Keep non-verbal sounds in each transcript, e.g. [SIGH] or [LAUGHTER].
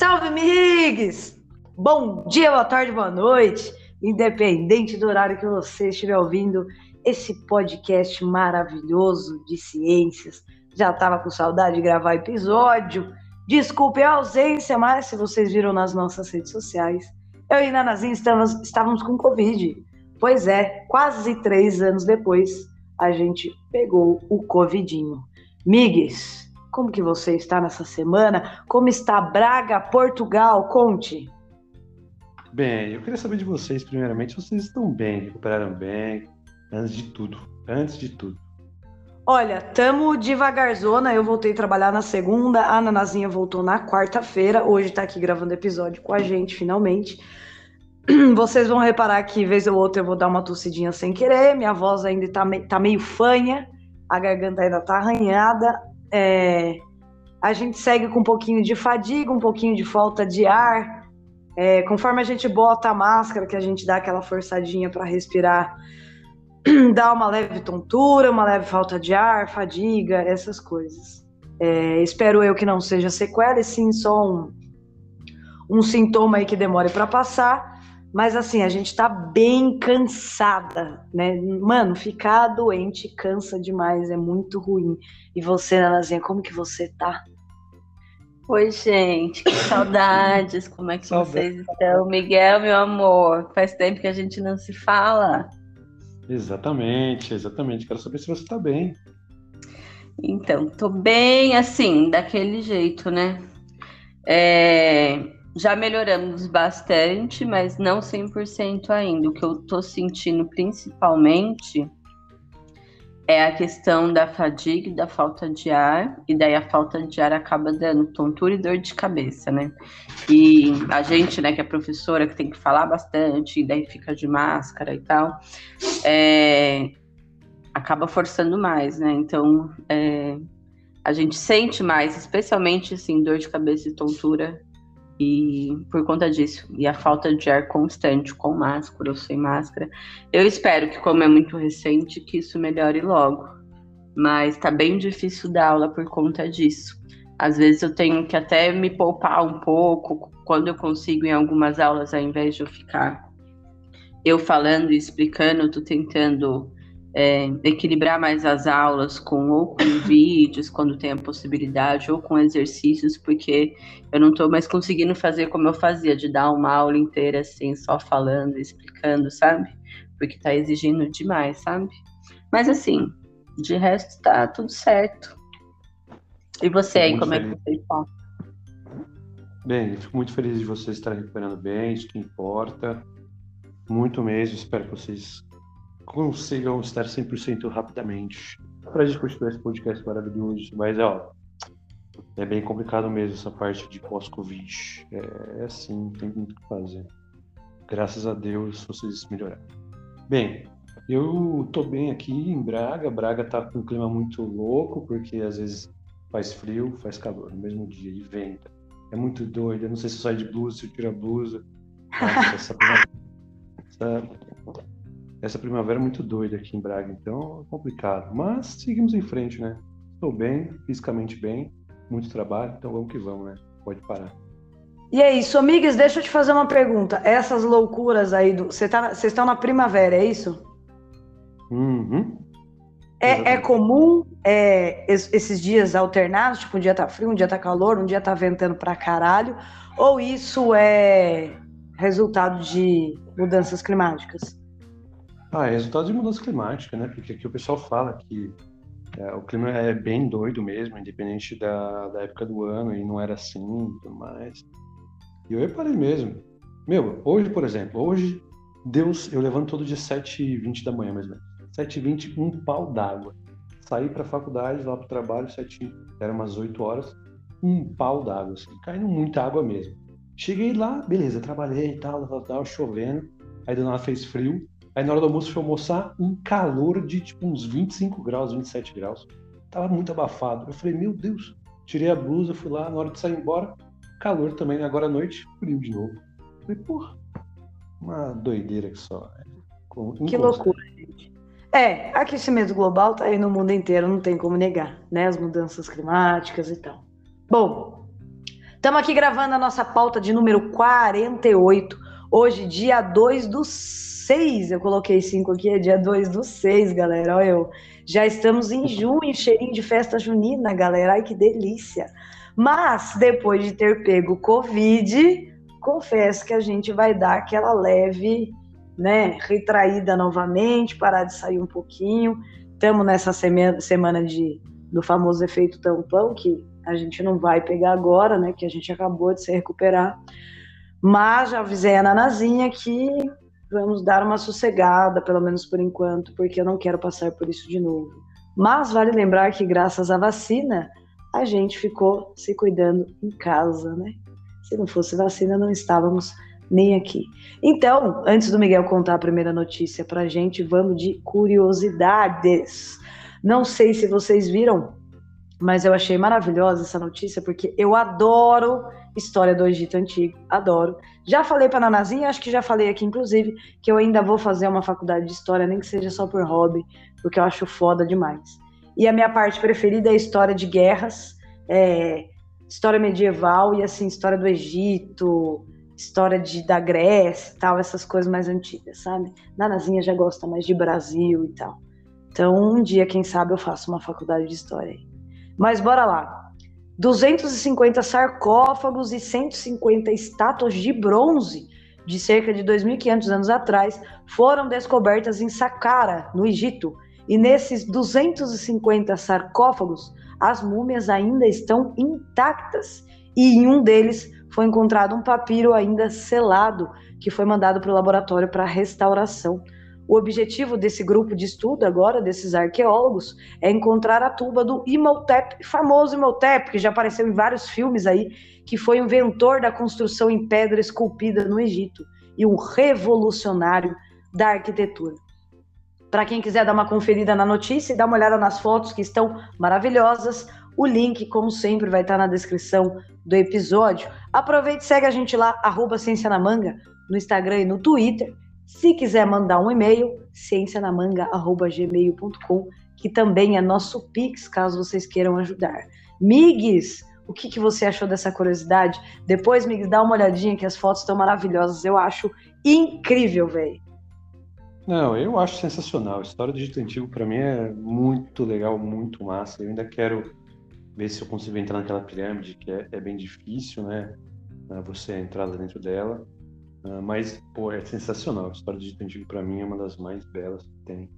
Salve, Migues! Bom dia, boa tarde, boa noite, independente do horário que você estiver ouvindo esse podcast maravilhoso de ciências. Já estava com saudade de gravar episódio. Desculpe a ausência, mas se vocês viram nas nossas redes sociais, eu e Nanazinha estávamos, estávamos com Covid. Pois é, quase três anos depois, a gente pegou o Covidinho. Migues, como que você está nessa semana? Como está Braga, Portugal? Conte. Bem, eu queria saber de vocês, primeiramente, vocês estão bem, recuperaram bem, antes de tudo, antes de tudo. Olha, tamo devagarzona, eu voltei a trabalhar na segunda, a Nanazinha voltou na quarta-feira, hoje tá aqui gravando episódio com a gente, finalmente. [CLEARS THROAT] Vocês vão reparar que, vez ou outra, eu vou dar uma tossidinha sem querer, minha voz ainda tá, me tá meio fanha, a garganta ainda tá arranhada, é, a gente segue com um pouquinho de fadiga, um pouquinho de falta de ar. É, conforme a gente bota a máscara, que a gente dá aquela forçadinha para respirar, [CLEARS THROAT] dá uma leve tontura, uma leve falta de ar, fadiga, essas coisas. É, espero eu que não seja sequela, e sim só um, um sintoma aí que demore para passar. Mas assim, a gente tá bem cansada, né? Mano, ficar doente cansa demais, é muito ruim. E você, Nanazinha, como que você tá? Oi, gente, que saudades. Como é que vocês estão? Miguel, meu amor, faz tempo que a gente não se fala. Exatamente, exatamente. Quero saber se você tá bem. Então, tô bem assim, daquele jeito, né? É já melhoramos bastante, mas não 100% ainda. O que eu tô sentindo principalmente é a questão da fadiga da falta de ar, e daí a falta de ar acaba dando tontura e dor de cabeça, né? E a gente, né, que é professora, que tem que falar bastante, e daí fica de máscara e tal, é, acaba forçando mais, né? Então, é, a gente sente mais, especialmente, assim, dor de cabeça e tontura e por conta disso, e a falta de ar constante, com máscara ou sem máscara, eu espero que, como é muito recente, que isso melhore logo. Mas tá bem difícil dar aula por conta disso. Às vezes eu tenho que até me poupar um pouco quando eu consigo em algumas aulas, ao invés de eu ficar eu falando e explicando, eu tô tentando é, equilibrar mais as aulas com ou com [COUGHS] vídeos quando tem a possibilidade ou com exercícios porque eu não estou mais conseguindo fazer como eu fazia de dar uma aula inteira assim só falando explicando sabe? Porque está exigindo demais sabe? Mas assim de resto está tudo certo. E você aí como feliz. é que você está bem fico muito feliz de vocês estarem recuperando bem isso que importa. Muito mesmo espero que vocês consigam estar 100% rapidamente para a gente continuar esse podcast maravilhoso. Mas, ó, é bem complicado mesmo essa parte de pós-Covid. É, é assim, tem muito o que fazer. Graças a Deus vocês melhoraram. Bem, eu tô bem aqui em Braga. Braga tá com um clima muito louco, porque às vezes faz frio, faz calor no mesmo dia e venta. É muito doido. Eu não sei se eu saio de blusa, se eu tiro a blusa. Essa, essa essa primavera é muito doida aqui em Braga, então é complicado. Mas seguimos em frente, né? Estou bem, fisicamente bem, muito trabalho, então vamos que vamos, né? Pode parar. E é isso, amigas, deixa eu te fazer uma pergunta. Essas loucuras aí, do... vocês tá... estão na primavera, é isso? Uhum. É, é, comum é, esses dias alternados, tipo, um dia tá frio, um dia tá calor, um dia tá ventando pra caralho, ou isso é resultado de mudanças climáticas? Ah, é resultado de mudança climática, né? Porque aqui o pessoal fala que é, o clima é bem doido mesmo, independente da, da época do ano, e não era assim e tudo mais. E eu reparei mesmo. Meu, hoje, por exemplo, hoje, Deus, eu levanto todo dia 7h20 da manhã, menos. 7h20, um pau d'água. Saí pra faculdade, lá pro trabalho, 7 era umas 8 horas, um pau d'água, assim, caindo muita água mesmo. Cheguei lá, beleza, trabalhei e tal, tal, tal, chovendo. Aí do nada fez frio, Aí na hora do almoço fui almoçar, um calor de tipo uns 25 graus, 27 graus. Tava muito abafado. Eu falei, meu Deus, tirei a blusa, fui lá, na hora de sair embora, calor também, agora à noite, frio de novo. Eu falei, porra, uma doideira que só. Né? Que loucura, gente. É, aquecimento global tá aí no mundo inteiro, não tem como negar, né? As mudanças climáticas e tal. Bom, Estamos aqui gravando a nossa pauta de número 48. Hoje, dia 2 do 6. Eu coloquei 5 aqui, é dia 2 do 6, galera. Olha eu. Já estamos em junho, cheirinho de festa junina, galera. Ai, que delícia. Mas, depois de ter pego Covid, confesso que a gente vai dar aquela leve, né, retraída novamente, parar de sair um pouquinho. Estamos nessa semana de, do famoso efeito tampão, que a gente não vai pegar agora, né, que a gente acabou de se recuperar. Mas já avisei a Nanazinha que vamos dar uma sossegada, pelo menos por enquanto, porque eu não quero passar por isso de novo. Mas vale lembrar que graças à vacina, a gente ficou se cuidando em casa, né? Se não fosse vacina, não estávamos nem aqui. Então, antes do Miguel contar a primeira notícia pra gente, vamos de curiosidades. Não sei se vocês viram, mas eu achei maravilhosa essa notícia porque eu adoro história do Egito Antigo, adoro. Já falei para Nanazinha, acho que já falei aqui inclusive, que eu ainda vou fazer uma faculdade de história, nem que seja só por hobby, porque eu acho foda demais. E a minha parte preferida é história de guerras, é, história medieval e assim, história do Egito, história de, da Grécia tal, essas coisas mais antigas, sabe? Nanazinha já gosta mais de Brasil e tal. Então, um dia, quem sabe, eu faço uma faculdade de história aí. Mas bora lá. 250 sarcófagos e 150 estátuas de bronze de cerca de 2.500 anos atrás foram descobertas em Saqqara, no Egito. E nesses 250 sarcófagos, as múmias ainda estão intactas. E em um deles foi encontrado um papiro ainda selado, que foi mandado para o laboratório para restauração. O objetivo desse grupo de estudo agora, desses arqueólogos, é encontrar a tumba do Imhotep, famoso Imhotep, que já apareceu em vários filmes aí, que foi inventor da construção em pedra esculpida no Egito e um revolucionário da arquitetura. Para quem quiser dar uma conferida na notícia e dar uma olhada nas fotos que estão maravilhosas, o link, como sempre, vai estar na descrição do episódio. Aproveite e segue a gente lá, arroba Ciência na Manga, no Instagram e no Twitter. Se quiser mandar um e-mail, ciencianamanga.gmail.com, que também é nosso Pix, caso vocês queiram ajudar. Migs, o que, que você achou dessa curiosidade? Depois, Migs, dá uma olhadinha que as fotos estão maravilhosas. Eu acho incrível, velho. Não, eu acho sensacional. A história do Egito Antigo, para mim, é muito legal, muito massa. Eu ainda quero ver se eu consigo entrar naquela pirâmide, que é, é bem difícil, né? Você entrar dentro dela. Uh, mas, pô, é sensacional. A história do Egito Antigo, para mim, é uma das mais belas que tem.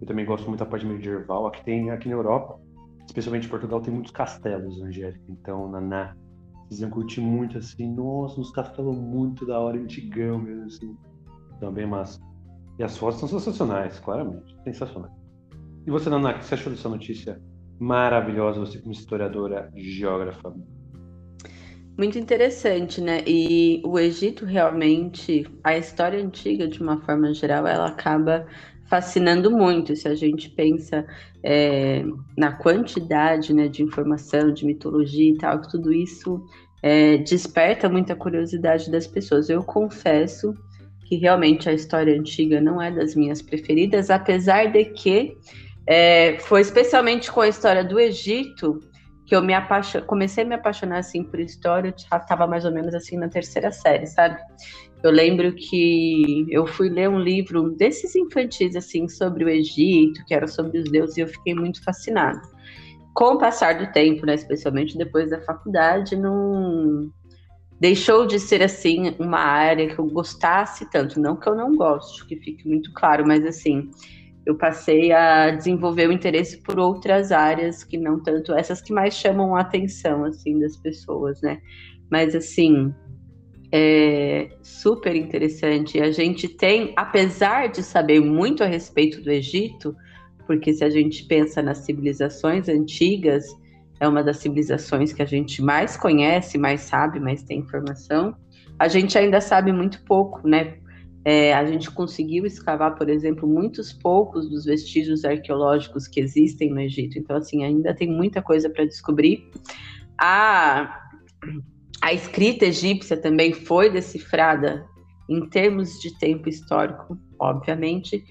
Eu também gosto muito da parte medieval. Aqui tem, aqui na Europa, especialmente em Portugal, tem muitos castelos, Angélica. Então, na, na vocês iam curtir muito, assim, nossa, uns castelos muito da hora, antigão mesmo, assim. Também massa. E as fotos são sensacionais, claramente. Sensacionais. E você, Naná, o que você achou dessa notícia maravilhosa, você como historiadora, geógrafa? Muito interessante, né? E o Egito realmente, a história antiga, de uma forma geral, ela acaba fascinando muito se a gente pensa é, na quantidade né, de informação, de mitologia e tal, que tudo isso é, desperta muita curiosidade das pessoas. Eu confesso que realmente a história antiga não é das minhas preferidas, apesar de que é, foi especialmente com a história do Egito que eu me apaixon... comecei a me apaixonar assim por história, eu estava mais ou menos assim na terceira série, sabe? Eu lembro que eu fui ler um livro desses infantis assim sobre o Egito, que era sobre os deuses, e eu fiquei muito fascinada. Com o passar do tempo, né, especialmente depois da faculdade, não deixou de ser assim uma área que eu gostasse tanto, não que eu não gosto, que fique muito claro, mas assim, eu passei a desenvolver o interesse por outras áreas que não tanto essas que mais chamam a atenção assim das pessoas, né? Mas assim, é super interessante. A gente tem, apesar de saber muito a respeito do Egito, porque se a gente pensa nas civilizações antigas, é uma das civilizações que a gente mais conhece, mais sabe, mais tem informação. A gente ainda sabe muito pouco, né? É, a gente conseguiu escavar, por exemplo, muitos poucos dos vestígios arqueológicos que existem no Egito. Então, assim, ainda tem muita coisa para descobrir. A, a escrita egípcia também foi decifrada em termos de tempo histórico, obviamente,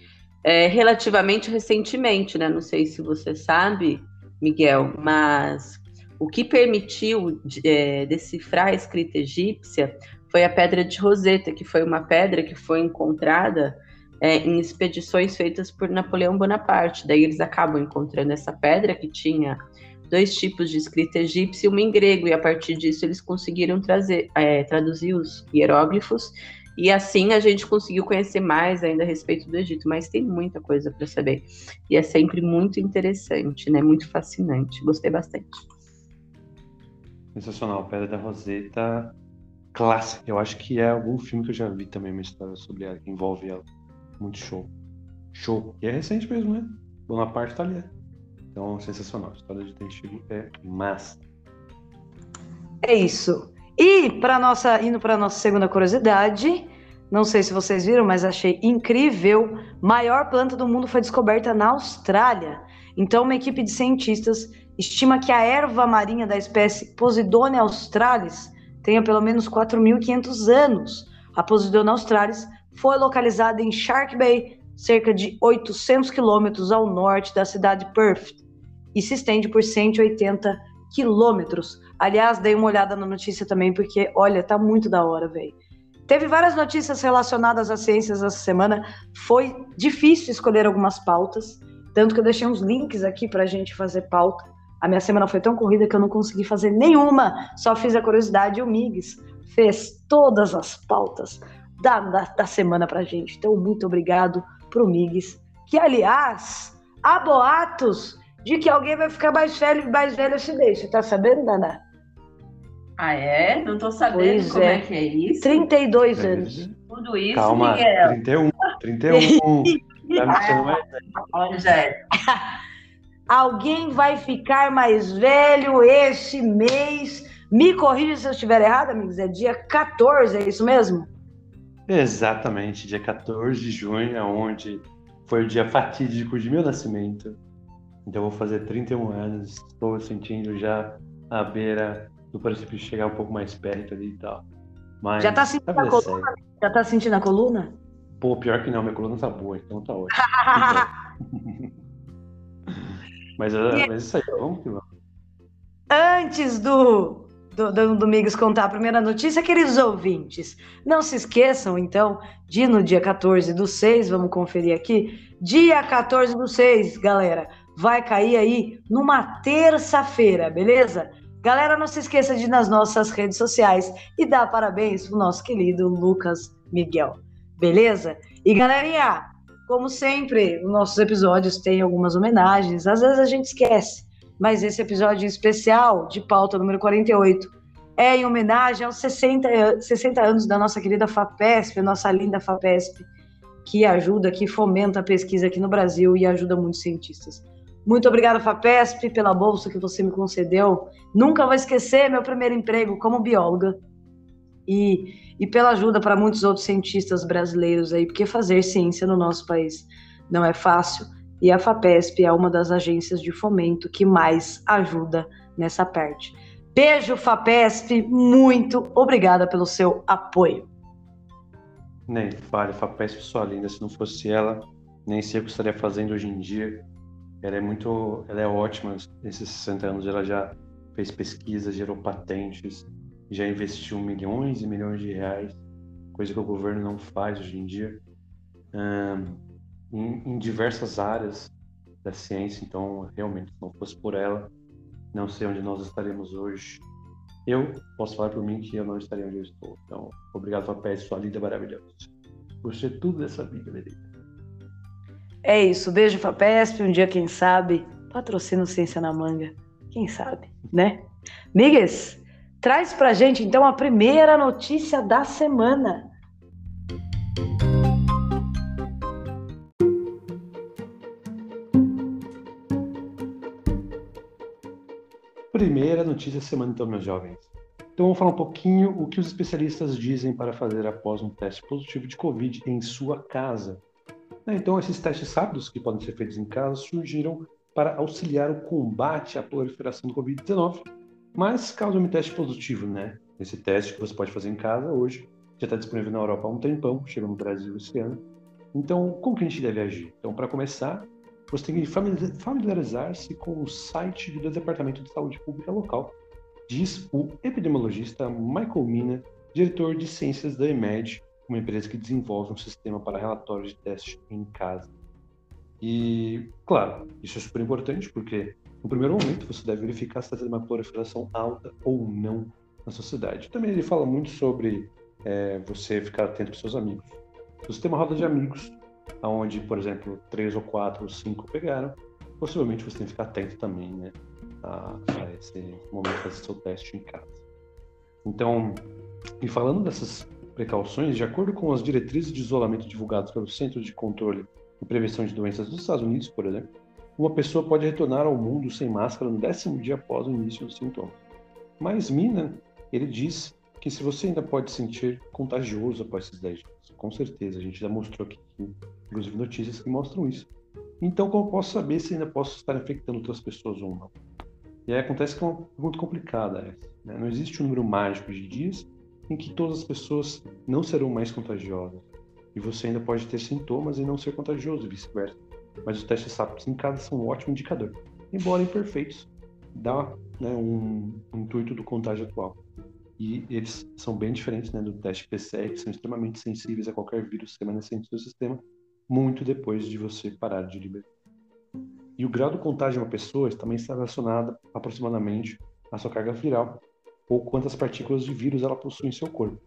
é, relativamente recentemente, né? Não sei se você sabe, Miguel, mas O que permitiu é, decifrar a escrita egípcia foi a pedra de Roseta, que foi uma pedra que foi encontrada é, em expedições feitas por Napoleão Bonaparte. Daí eles acabam encontrando essa pedra que tinha dois tipos de escrita egípcia e uma em grego, e a partir disso eles conseguiram trazer, é, traduzir os hieróglifos, e assim a gente conseguiu conhecer mais ainda a respeito do Egito, mas tem muita coisa para saber. E é sempre muito interessante, né? Muito fascinante. Gostei bastante. Sensacional, Pedra da Roseta, clássica. Eu acho que é algum filme que eu já vi também, uma história sobre ela, que envolve ela. Muito show. Show. E é recente mesmo, né? Bonaparte tá ali. Então, sensacional. A história de Tenchigo é massa. É isso. E para nossa indo para nossa segunda curiosidade, não sei se vocês viram, mas achei incrível. Maior planta do mundo foi descoberta na Austrália. Então, uma equipe de cientistas estima que a erva marinha da espécie Posidonia australis tenha pelo menos 4.500 anos. A Posidonia australis foi localizada em Shark Bay, cerca de 800 quilômetros ao norte da cidade de Perth, e se estende por 180 quilômetros. Aliás, dei uma olhada na notícia também, porque, olha, tá muito da hora, velho. Teve várias notícias relacionadas às ciências essa semana. Foi difícil escolher algumas pautas, tanto que eu deixei uns links aqui para a gente fazer pauta. A minha semana foi tão corrida que eu não consegui fazer nenhuma, só fiz a curiosidade e o Migs fez todas as pautas da, da, da semana pra gente. Então, muito obrigado pro Migs, que aliás, há boatos de que alguém vai ficar mais velho mais velho se deixa. Tá sabendo, Dana? Ah, é? Não tô sabendo pois como é. é. que é isso. 32 é. anos. Tudo isso, Calma, Miguel. 31. 31. [LAUGHS] tá me mais [LAUGHS] Alguém vai ficar mais velho esse mês. Me corrija se eu estiver errado, amigos. É dia 14, é isso mesmo? Exatamente, dia 14 de junho, é onde foi o dia fatídico de meu nascimento. Então eu vou fazer 31 anos, estou sentindo já a beira do princípio chegar um pouco mais perto ali e tal. Mas, já tá sentindo a coluna? Sério. Já tá sentindo a coluna? Pô, pior que não, minha coluna tá boa, então tá ótimo. [LAUGHS] mas, é, mas isso aí, vamos que vamos. Antes do do, do Domingos contar a primeira notícia, queridos ouvintes. Não se esqueçam, então, de no dia 14 do 6, vamos conferir aqui. Dia 14 do 6, galera, vai cair aí numa terça-feira, beleza? Galera, não se esqueça de ir nas nossas redes sociais e dar parabéns pro nosso querido Lucas Miguel, beleza? E galerinha, como sempre, os nossos episódios têm algumas homenagens, às vezes a gente esquece mas esse episódio especial de pauta número 48 é em homenagem aos 60, 60 anos da nossa querida FAPESP, nossa linda FAPESP, que ajuda, que fomenta a pesquisa aqui no Brasil e ajuda muitos cientistas. Muito obrigada, FAPESP, pela bolsa que você me concedeu. Nunca vou esquecer meu primeiro emprego como bióloga. E, e pela ajuda para muitos outros cientistas brasileiros aí, porque fazer ciência no nosso país não é fácil e a FAPESP é uma das agências de fomento que mais ajuda nessa parte. Beijo, FAPESP, muito obrigada pelo seu apoio. Nem fale, FAPESP sua linda, se não fosse ela, nem sei o que estaria fazendo hoje em dia. Ela é muito, ela é ótima, nesses 60 anos ela já fez pesquisa, gerou patentes, já investiu milhões e milhões de reais, coisa que o governo não faz hoje em dia em, em diversas áreas da ciência, então realmente, se não fosse por ela, não sei onde nós estaremos hoje. Eu posso falar por mim que eu não estaria onde eu estou. Então, obrigado, Papel, sua linda maravilhosa. Ser tudo dessa vida, Benedita. É isso. Beijo, FAPESP. Um dia, quem sabe, patrocina Ciência na Manga. Quem sabe, né? Migues, traz pra gente, então, a primeira notícia da semana. Primeira notícia da semana, então, meus jovens. Então, vamos falar um pouquinho o que os especialistas dizem para fazer após um teste positivo de Covid em sua casa. Né, então, esses testes rápidos, que podem ser feitos em casa, surgiram para auxiliar o combate à proliferação do Covid-19, mas causam um teste positivo, né? Esse teste que você pode fazer em casa hoje já está disponível na Europa há um tempão, chegou no Brasil esse ano. Então, como que a gente deve agir? Então, para começar, você tem que familiarizar-se com o site do Departamento de Saúde Pública local, diz o epidemiologista Michael Mina, diretor de ciências da EMED, uma empresa que desenvolve um sistema para relatórios de teste em casa. E, claro, isso é super importante porque, no primeiro momento, você deve verificar se está tendo uma proliferação alta ou não na sociedade. Também ele fala muito sobre é, você ficar atento com seus amigos. Se você tem uma roda de amigos, onde, por exemplo, três ou quatro ou cinco pegaram, possivelmente você tem que ficar atento também, né, a, a esse momento de fazer seu teste em casa. Então, e falando dessas precauções, de acordo com as diretrizes de isolamento divulgadas pelo Centro de Controle e Prevenção de Doenças dos Estados Unidos, por exemplo, uma pessoa pode retornar ao mundo sem máscara no décimo dia após o início dos sintomas. Mas Mina, ele diz que se você ainda pode sentir contagioso após esses 10 dias, com certeza, a gente já mostrou aqui, inclusive notícias que mostram isso. Então, como eu posso saber se ainda posso estar infectando outras pessoas ou não? E aí acontece que é uma pergunta complicada essa. Né? Não existe um número mágico de dias em que todas as pessoas não serão mais contagiosas. E você ainda pode ter sintomas e não ser contagioso, e vice-versa. Mas os testes rápidos em casa são um ótimo indicador. Embora imperfeitos, dá né, um, um intuito do contágio atual. E eles são bem diferentes né, do teste PCR, que são extremamente sensíveis a qualquer vírus remanescente do sistema, muito depois de você parar de liberar. E o grau do contágio de uma pessoa também está relacionado aproximadamente à sua carga viral, ou quantas partículas de vírus ela possui em seu corpo.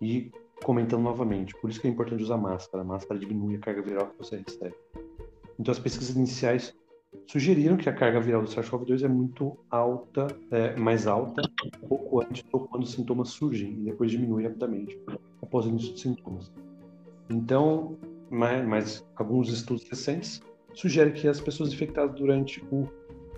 E comentando novamente, por isso que é importante usar máscara. A máscara diminui a carga viral que você recebe. Então, as pesquisas iniciais sugeriram que a carga viral do SARS-CoV-2 é muito alta, é, mais alta, pouco antes ou quando os sintomas surgem e depois diminui rapidamente após o início dos sintomas. Então, mas, mas alguns estudos recentes sugerem que as pessoas infectadas durante o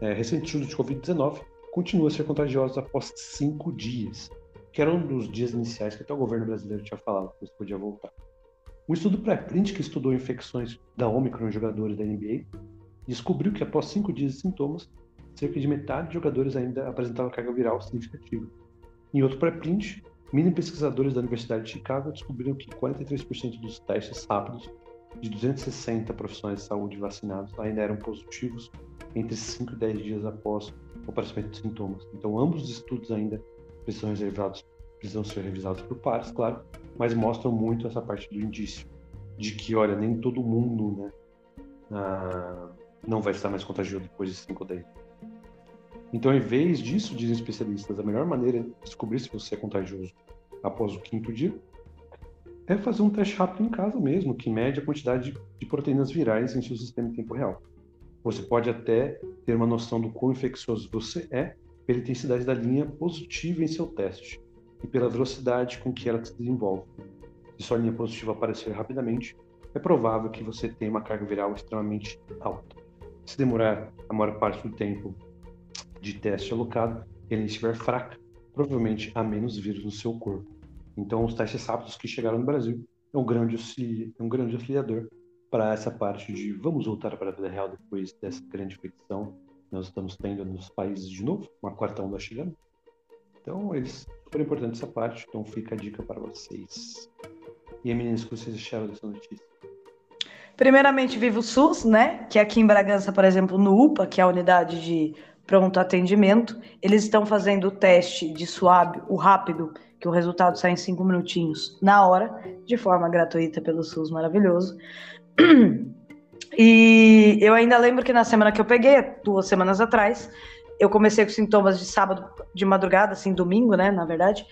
é, recente estudo de Covid-19 continuam a ser contagiosas após cinco dias, que era um dos dias iniciais que até o governo brasileiro tinha falado que você podia voltar. Um estudo pré-print que estudou infecções da Omicron em jogadores da NBA descobriu que após cinco dias de sintomas, cerca de metade de jogadores ainda apresentavam carga viral significativa. Em outro pré-print, mini pesquisadores da Universidade de Chicago descobriram que 43% dos testes rápidos de 260 profissionais de saúde vacinados ainda eram positivos entre 5 e 10 dias após o aparecimento de sintomas. Então, ambos os estudos ainda precisam, precisam ser revisados por pares, claro, mas mostram muito essa parte do indício de que, olha, nem todo mundo, né, ah, não vai estar mais contagioso depois de 5 ou 10 Então, em vez disso, dizem especialistas, a melhor maneira de descobrir se você é contagioso após o quinto dia é fazer um teste rápido em casa mesmo, que mede a quantidade de proteínas virais em seu sistema em tempo real. Você pode até ter uma noção do quão infeccioso você é pela intensidade da linha positiva em seu teste e pela velocidade com que ela se desenvolve. Se sua linha positiva aparecer rapidamente, é provável que você tenha uma carga viral extremamente alta. Se demorar a maior parte do tempo de teste alocado ele estiver fraca, provavelmente há menos vírus no seu corpo. Então, os testes rápidos que chegaram no Brasil é um grande, é um grande auxiliador para essa parte de vamos voltar para a vida real depois dessa grande infecção nós estamos tendo nos países de novo, uma quarta onda chegando. Então, eles super importante essa parte, então fica a dica para vocês. E meninas, o que vocês acharam dessa notícia? Primeiramente, viva o SUS, né? Que aqui em Bragança, por exemplo, no UPA, que é a unidade de pronto atendimento, eles estão fazendo o teste de suave, o rápido, que o resultado sai em cinco minutinhos na hora, de forma gratuita pelo SUS maravilhoso. [CLEARS THROAT] E eu ainda lembro que na semana que eu peguei, duas semanas atrás, eu comecei com sintomas de sábado de madrugada, assim, domingo, né, na verdade.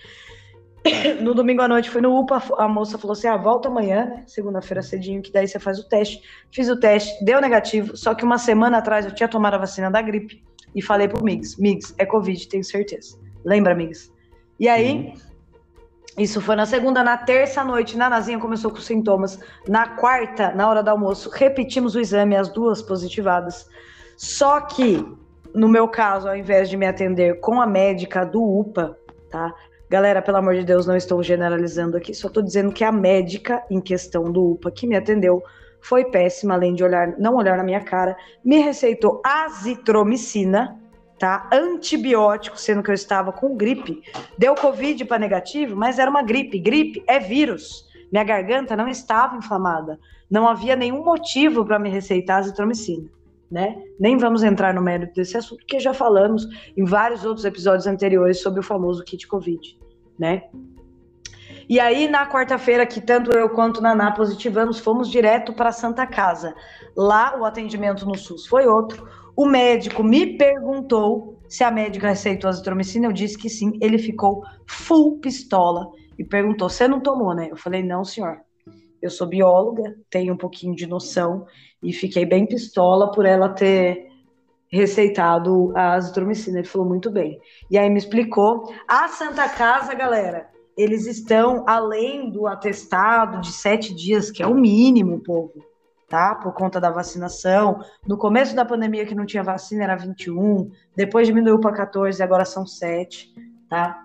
[COUGHS] No domingo à noite fui no UPA, a moça falou assim: ah, volta amanhã, né? Segunda-feira cedinho, que daí você faz o teste. Fiz o teste, deu negativo, só que uma semana atrás eu tinha tomado a vacina da gripe e falei pro Migs: Migs, é Covid, tenho certeza. Lembra, Migs? E aí, isso foi na segunda, na terça noite, na Nazinha começou com sintomas. Na quarta, na hora do almoço, repetimos o exame, as duas positivadas. Só que, no meu caso, ao invés de me atender com a médica do UPA, tá? Galera, pelo amor de Deus, não estou generalizando aqui, só estou dizendo que a médica em questão do UPA que me atendeu foi péssima, além de olhar, não olhar na minha cara, me receitou azitromicina, tá? Antibiótico, sendo que eu estava com gripe. Deu Covid para negativo, mas era uma gripe. Gripe é vírus. Minha garganta não estava inflamada. Não havia nenhum motivo para me receitar azitromicina. Né? Nem vamos entrar no mérito desse assunto, porque já falamos em vários outros episódios anteriores sobre o famoso kit Covid, né? E aí, na quarta-feira, que tanto eu quanto Naná positivamos, fomos direto para Santa Casa. Lá, o atendimento no SUS foi outro. O médico me perguntou se a médica receitou azitromicina. Eu disse que sim. Ele ficou full pistola e perguntou: Você não tomou, né? Eu falei: Não, senhor. Eu sou bióloga, tenho um pouquinho de noção e fiquei bem pistola por ela ter receitado a azitromicina. Ele falou muito bem. E aí me explicou. A Santa Casa, galera, eles estão além do atestado de sete dias, que é o mínimo, povo, tá? Por conta da vacinação. No começo da pandemia, que não tinha vacina, era 21, depois diminuiu para 14, agora são 7, tá?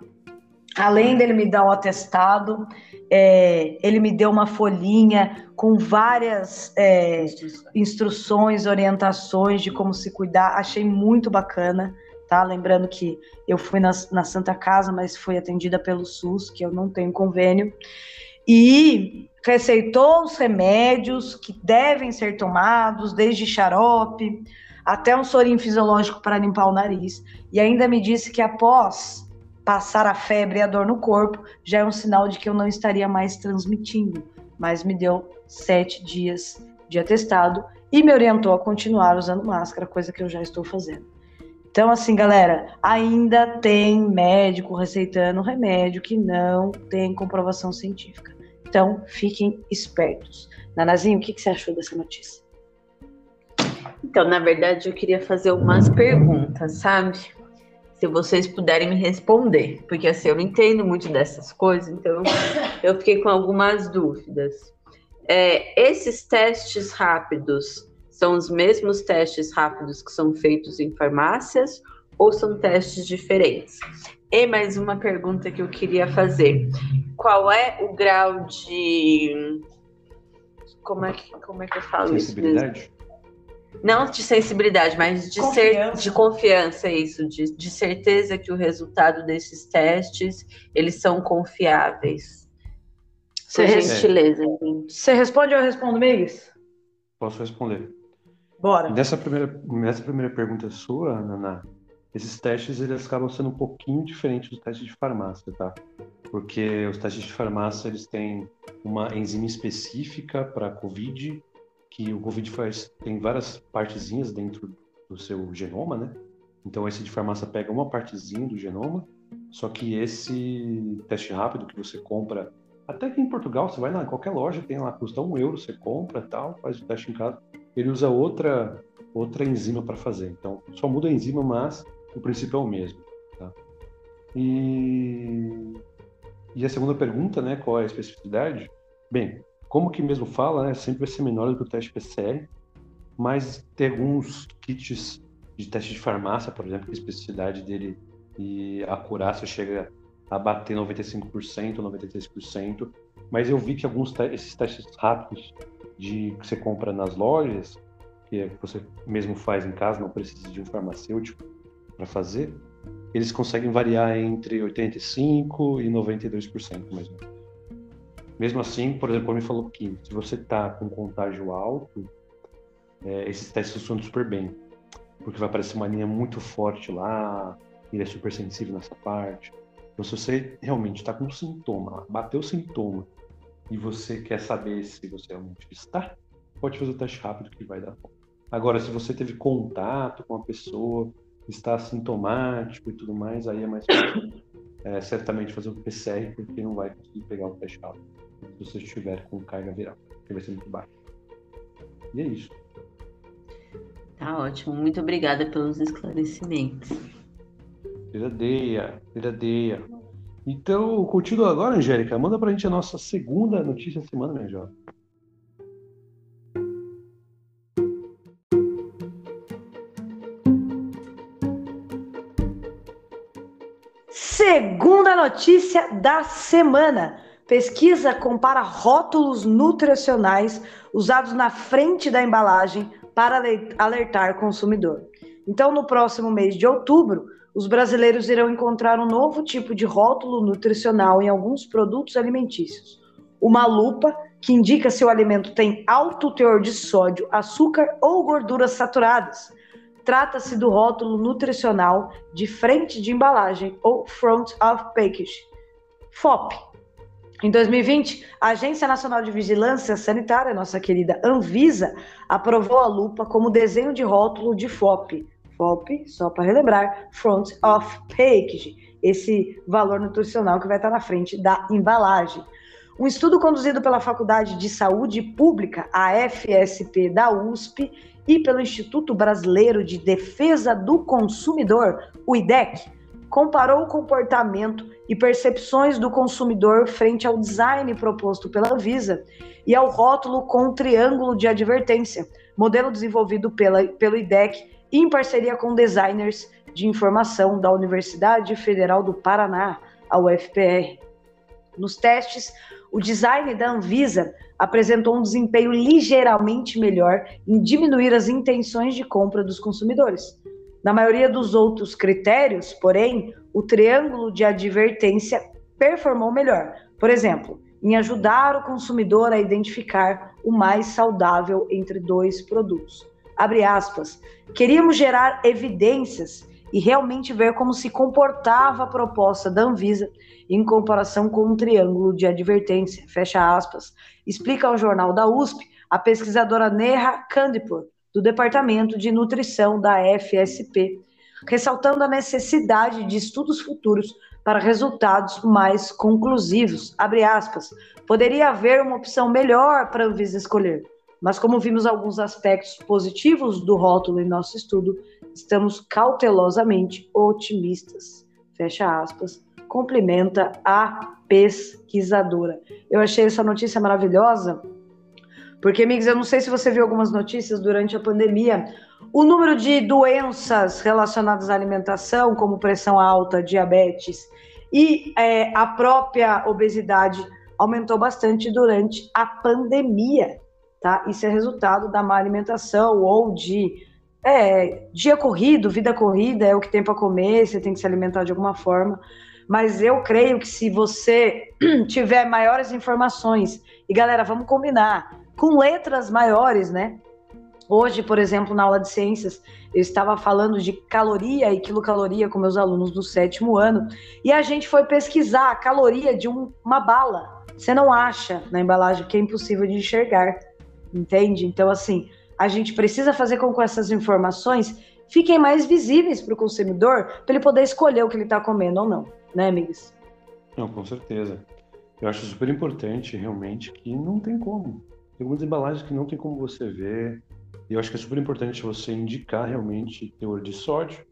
Além dele me dar o atestado, é, ele me deu uma folhinha com várias é, instruções, orientações de como se cuidar. Achei muito bacana, tá? Lembrando que eu fui na, na Santa Casa, mas fui atendida pelo SUS, que eu não tenho convênio. E receitou os remédios que devem ser tomados, desde xarope até um sorinho fisiológico para limpar o nariz. E ainda me disse que após passar a febre e a dor no corpo, já é um sinal de que eu não estaria mais transmitindo. Mas me deu sete dias de atestado e me orientou a continuar usando máscara, coisa que eu já estou fazendo. Então, assim, galera, ainda tem médico receitando remédio que não tem comprovação científica. Então, fiquem espertos. Nanazinho, o que, que você achou dessa notícia? Então, na verdade, eu queria fazer umas perguntas, sabe? Se vocês puderem me responder, porque assim, eu não entendo muito dessas coisas, então [LAUGHS] eu fiquei com algumas dúvidas. É, esses testes rápidos são os mesmos testes rápidos que são feitos em farmácias ou são testes diferentes? E mais uma pergunta que eu queria fazer: qual é o grau de como é que como é que eu falo isso? Mesmo? Não de sensibilidade, mas de, confiança. Ser, de confiança, isso, de, de certeza que o resultado desses testes, eles são confiáveis. Por gentileza, gente. Você responde ou eu respondo, Migues? Posso responder. Bora. Nessa primeira, nessa primeira pergunta sua, Naná, esses testes eles acabam sendo um pouquinho diferentes dos testes de farmácia, tá? Porque os testes de farmácia eles têm uma enzima específica para COVID que o Covid faz, tem várias partezinhas dentro do seu genoma, né? Então esse de farmácia pega uma partezinha do genoma, só que esse teste rápido que você compra, até aqui em Portugal, você vai na qualquer loja, tem lá, custa um euro, você compra tal, faz o teste em casa, ele usa outra outra enzima para fazer. Então só muda a enzima, mas o princípio é o mesmo. Tá? E e a segunda pergunta, né, qual é a especificidade? Bem, como que mesmo fala, né, sempre vai ser menor do que o teste PCR, mas tem alguns kits de teste de farmácia, por exemplo, que a especificidade dele e a acurácia chega a bater 95%, 93%, mas eu vi que alguns te esses testes rápidos de que você compra nas lojas, que, que você mesmo faz em casa, não precisa de um farmacêutico para fazer, eles conseguem variar entre 85% e 92% mais ou menos. Mesmo assim, por exemplo, me falou que se você está com contágio alto, é, esses testes funcionam super bem, porque vai aparecer uma linha muito forte lá, ele é super sensível nessa parte. Então, se você realmente está com sintoma, bateu o sintoma, e você quer saber se você realmente está, pode fazer o teste rápido que vai dar bom. Agora, se você teve contato com a pessoa, está sintomático e tudo mais, aí é mais é, certamente fazer o PCR, porque não vai conseguir pegar o teste rápido se você estiver com carga viral, que vai ser muito baixo. E é isso. Tá ótimo, muito obrigada pelos esclarecimentos. Viradeia, viradeia. Então, continua agora, Angélica. Manda pra gente a nossa segunda notícia da semana, minha jovem. Segunda notícia da semana. Pesquisa compara rótulos nutricionais usados na frente da embalagem para alertar o consumidor. Então, no próximo mês de outubro, os brasileiros irão encontrar um novo tipo de rótulo nutricional em alguns produtos alimentícios. Uma lupa que indica se o alimento tem alto teor de sódio, açúcar ou gorduras saturadas. Trata-se do rótulo nutricional de frente de embalagem ou Front of Package, FOP. Em 2020, a Agência Nacional de Vigilância Sanitária, nossa querida Anvisa, aprovou a lupa como desenho de rótulo de FOP. FOP, só para relembrar, Front of Package, esse valor nutricional que vai estar na frente da embalagem. Um estudo conduzido pela Faculdade de Saúde Pública, a FSP da USP, e pelo Instituto Brasileiro de Defesa do Consumidor, o IDEC, comparou o comportamento e percepções do consumidor frente ao design proposto pela Visa e ao rótulo com triângulo de advertência, modelo desenvolvido pela, pelo IDEC em parceria com designers de informação da Universidade Federal do Paraná, a UFPR. Nos testes, o design da Anvisa apresentou um desempenho ligeiramente melhor em diminuir as intenções de compra dos consumidores. Na maioria dos outros critérios, porém, o triângulo de advertência performou melhor. Por exemplo, em ajudar o consumidor a identificar o mais saudável entre dois produtos. Abre aspas. Queríamos gerar evidências e realmente ver como se comportava a proposta da Anvisa em comparação com um triângulo de advertência, fecha aspas, explica ao jornal da USP a pesquisadora Neha Kandipur, do Departamento de Nutrição da FSP, ressaltando a necessidade de estudos futuros para resultados mais conclusivos. Poderia haver uma opção melhor para a Anvisa escolher, mas como vimos alguns aspectos positivos do rótulo em nosso estudo, estamos cautelosamente otimistas. Fecha aspas. Complementa a pesquisadora. Eu achei essa notícia maravilhosa, porque, amigos, eu não sei se você viu algumas notícias durante a pandemia. O número de doenças relacionadas à alimentação, como pressão alta, diabetes e é, a própria obesidade, aumentou bastante durante a pandemia, tá? Isso é resultado da má alimentação ou de é, dia corrido, vida corrida, é o que tem para comer, você tem que se alimentar de alguma forma. Mas eu creio que se você [CLEARS THROAT] tiver maiores informações, e galera, vamos combinar, com letras maiores, né? Hoje, por exemplo, na aula de ciências, eu estava falando de caloria e quilocaloria com meus alunos do sétimo ano, e a gente foi pesquisar a caloria de um, uma bala. Você não acha na embalagem que é impossível de enxergar, entende? Então, assim, a gente precisa fazer com que essas informações fiquem mais visíveis para o consumidor, para ele poder escolher o que ele está comendo ou não, né, amigos? Não, com certeza. Eu acho super importante, realmente, que não tem como. Tem algumas embalagens que não tem como você ver. E eu acho que é super importante você indicar realmente teor de sódio,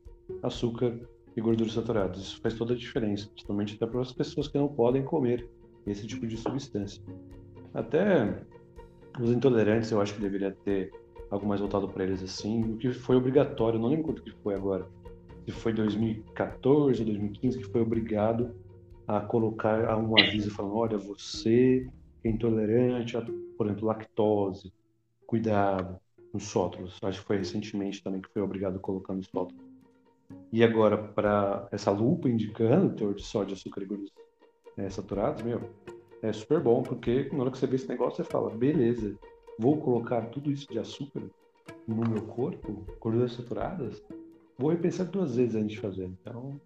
açúcar e gorduras saturadas. Isso faz toda a diferença, principalmente até para as pessoas que não podem comer esse tipo de substância. Até os intolerantes, eu acho que deveria ter algo mais voltado para eles assim, o que foi obrigatório, não lembro quanto que foi agora, se foi 2014 ou 2015 que foi obrigado a colocar um aviso falando, olha, você é intolerante a, por exemplo, lactose, cuidado nos rótulos. Acho que foi recentemente também que foi obrigado a colocar nos. E agora, para essa lupa indicando o teor de sódio, açúcar e gorduras é, saturados, meu, é super bom, porque na hora que você vê esse negócio, você fala, beleza, vou colocar tudo isso de açúcar no meu corpo, gorduras saturadas, vou repensar duas vezes antes de fazer. Então,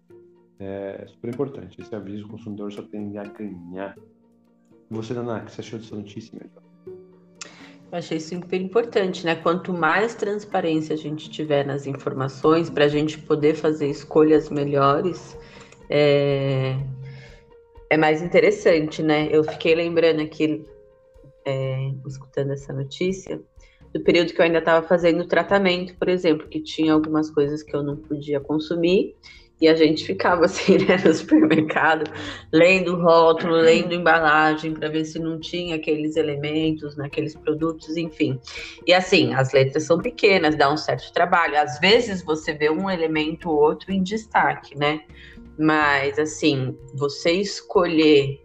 é super importante. Esse aviso o consumidor só tem a ganhar. Você, Naná, o que você achou dessa notícia? Eu achei super importante, né? Quanto mais transparência a gente tiver nas informações, para a gente poder fazer escolhas melhores, é... é mais interessante, né? Eu fiquei lembrando aqui é, escutando essa notícia, do período que eu ainda estava fazendo tratamento, por exemplo, que tinha algumas coisas que eu não podia consumir, e a gente ficava [LAUGHS] assim, né, no supermercado, lendo rótulo, lendo embalagem, para ver se não tinha aqueles elementos naqueles produtos, enfim. E assim, as letras são pequenas, dá um certo trabalho. Às vezes você vê um elemento ou outro em destaque, né? Mas assim, você escolher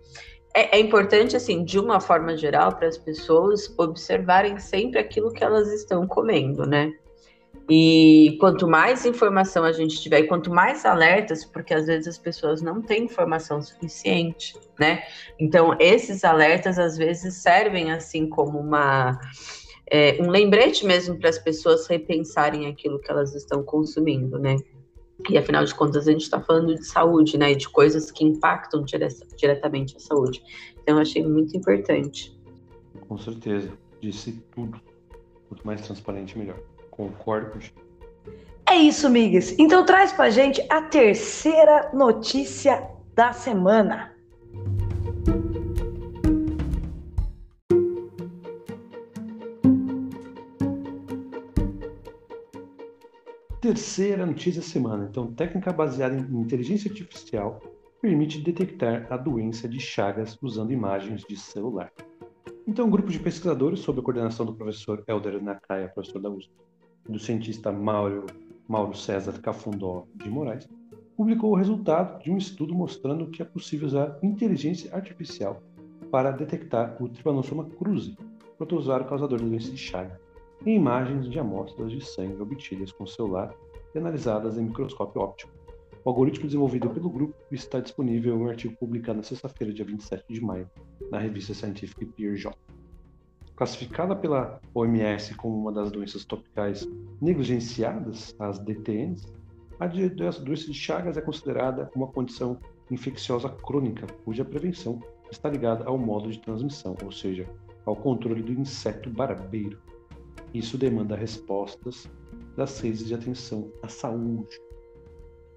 é, é, importante, assim, de uma forma geral, para as pessoas observarem sempre aquilo que elas estão comendo, né? E quanto mais informação a gente tiver, e quanto mais alertas, porque às vezes as pessoas não têm informação suficiente, né? Então, esses alertas às vezes servem assim como uma é, um lembrete mesmo para as pessoas repensarem aquilo que elas estão consumindo, né? E afinal de contas, a gente está falando de saúde, né? De coisas que impactam dire diretamente a saúde. Então, eu achei muito importante. Com certeza. Disse tudo. Quanto mais transparente, melhor. Concordo com É isso, migas. Então, traz pra gente a terceira notícia da semana. Terceira notícia da semana. Então, técnica baseada em inteligência artificial permite detectar a doença de Chagas usando imagens de celular. Então, um grupo de pesquisadores, sob a coordenação do professor Helder Nakaya, professor da USP, do cientista Mauro, Mauro César Cafundó de Moraes, publicou o resultado de um estudo mostrando que é possível usar inteligência artificial para detectar o Trypanosoma cruzi, protozoário causador da doença de Chagas em imagens de amostras de sangue obtidas com celular e analisadas em microscópio óptico. O algoritmo desenvolvido pelo grupo está disponível em um artigo publicado na sexta-feira, dia 27 de maio, na revista Scientific PeerJ. Classificada pela OMS como uma das doenças tropicais negligenciadas, as DTNs, a doença de Chagas é considerada uma condição infecciosa crônica, cuja prevenção está ligada ao modo de transmissão, ou seja, ao controle do inseto barbeiro. Isso demanda respostas das redes de atenção à saúde.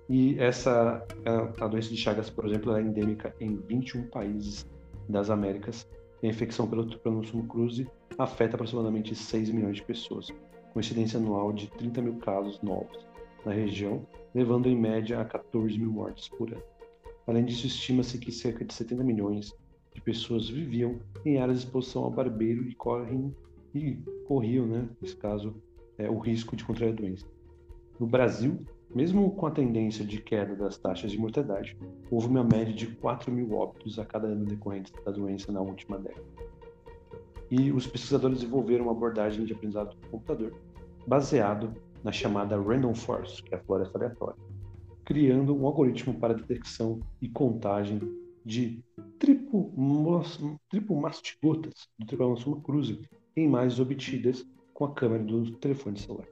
E essa a, a doença de Chagas, por exemplo, é endêmica em 21 países das Américas. A infecção pelo Trypanosoma cruzi afeta aproximadamente 6 milhões de pessoas, com incidência anual de 30 mil casos novos na região, levando em média a 14 mil mortes por ano. Além disso, estima-se que cerca de 70 milhões de pessoas viviam em áreas de exposição ao barbeiro e correm e corriam, né, nesse caso, é, o risco de contrair a doença. No Brasil, mesmo com a tendência de queda das taxas de mortalidade, houve uma média de 4 mil óbitos a cada ano decorrentes da doença na última década. E os pesquisadores desenvolveram uma abordagem de aprendizado do computador baseado na chamada Random Forest, que é a floresta aleatória, criando um algoritmo para detecção e contagem de tripomastigotas do Trypanosoma cruzi em imagens obtidas com a câmera do telefone celular.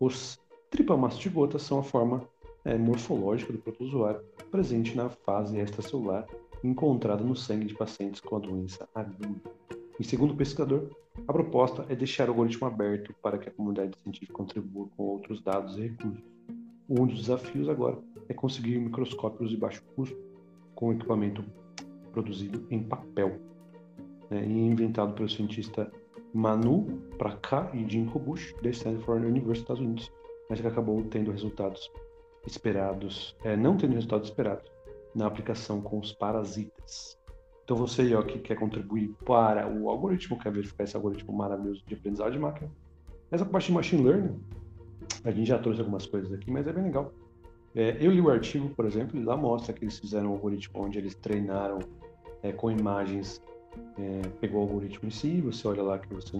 Os tripamastigotas são a forma é, morfológica do protozoário presente na fase extracelular encontrada no sangue de pacientes com a doença aguda. E segundo o pesquisador, a proposta é deixar o algoritmo aberto para que a comunidade científica contribua com outros dados e recursos. Um dos desafios agora é conseguir microscópios de baixo custo com equipamento produzido em papel né, e inventado pelo cientista Manu cá e Jim Kobush da Stanford University, Estados Unidos, mas que acabou tendo resultados esperados, é, não tendo resultados esperados na aplicação com os parasitas. Então você ó, que quer contribuir para o algoritmo, quer verificar esse algoritmo maravilhoso de aprendizagem de máquina, essa parte de machine learning, a gente já trouxe algumas coisas aqui, mas é bem legal. É, eu li o artigo, por exemplo, lá mostra que eles fizeram um algoritmo onde eles treinaram é, com imagens é, pegou o algoritmo em si, você olha lá que você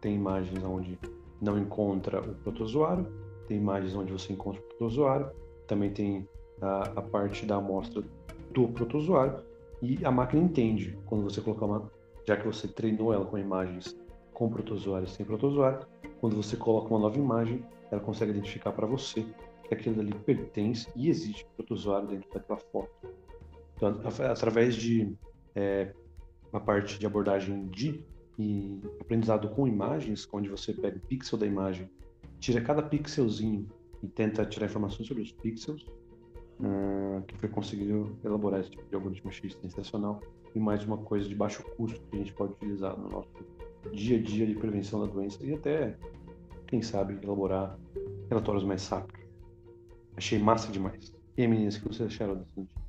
tem imagens onde não encontra o protozoário, tem imagens onde você encontra o protozoário, também tem a, a parte da amostra do protozoário e a máquina entende quando você colocar uma, já que você treinou ela com imagens com protozoário e sem protozoário, quando você coloca uma nova imagem, ela consegue identificar para você que aquilo ali pertence e existe protozoário dentro daquela foto. Então, através de é, uma parte de abordagem de aprendizado com imagens, onde você pega o pixel da imagem, tira cada pixelzinho e tenta tirar informações sobre os pixels, uh, que foi conseguido elaborar esse tipo de algoritmo X sensacional e mais uma coisa de baixo custo que a gente pode utilizar no nosso dia a dia de prevenção da doença e até, quem sabe, elaborar relatórios mais rápidos. Achei massa demais. E aí, meninas, o que vocês acharam desse notícia?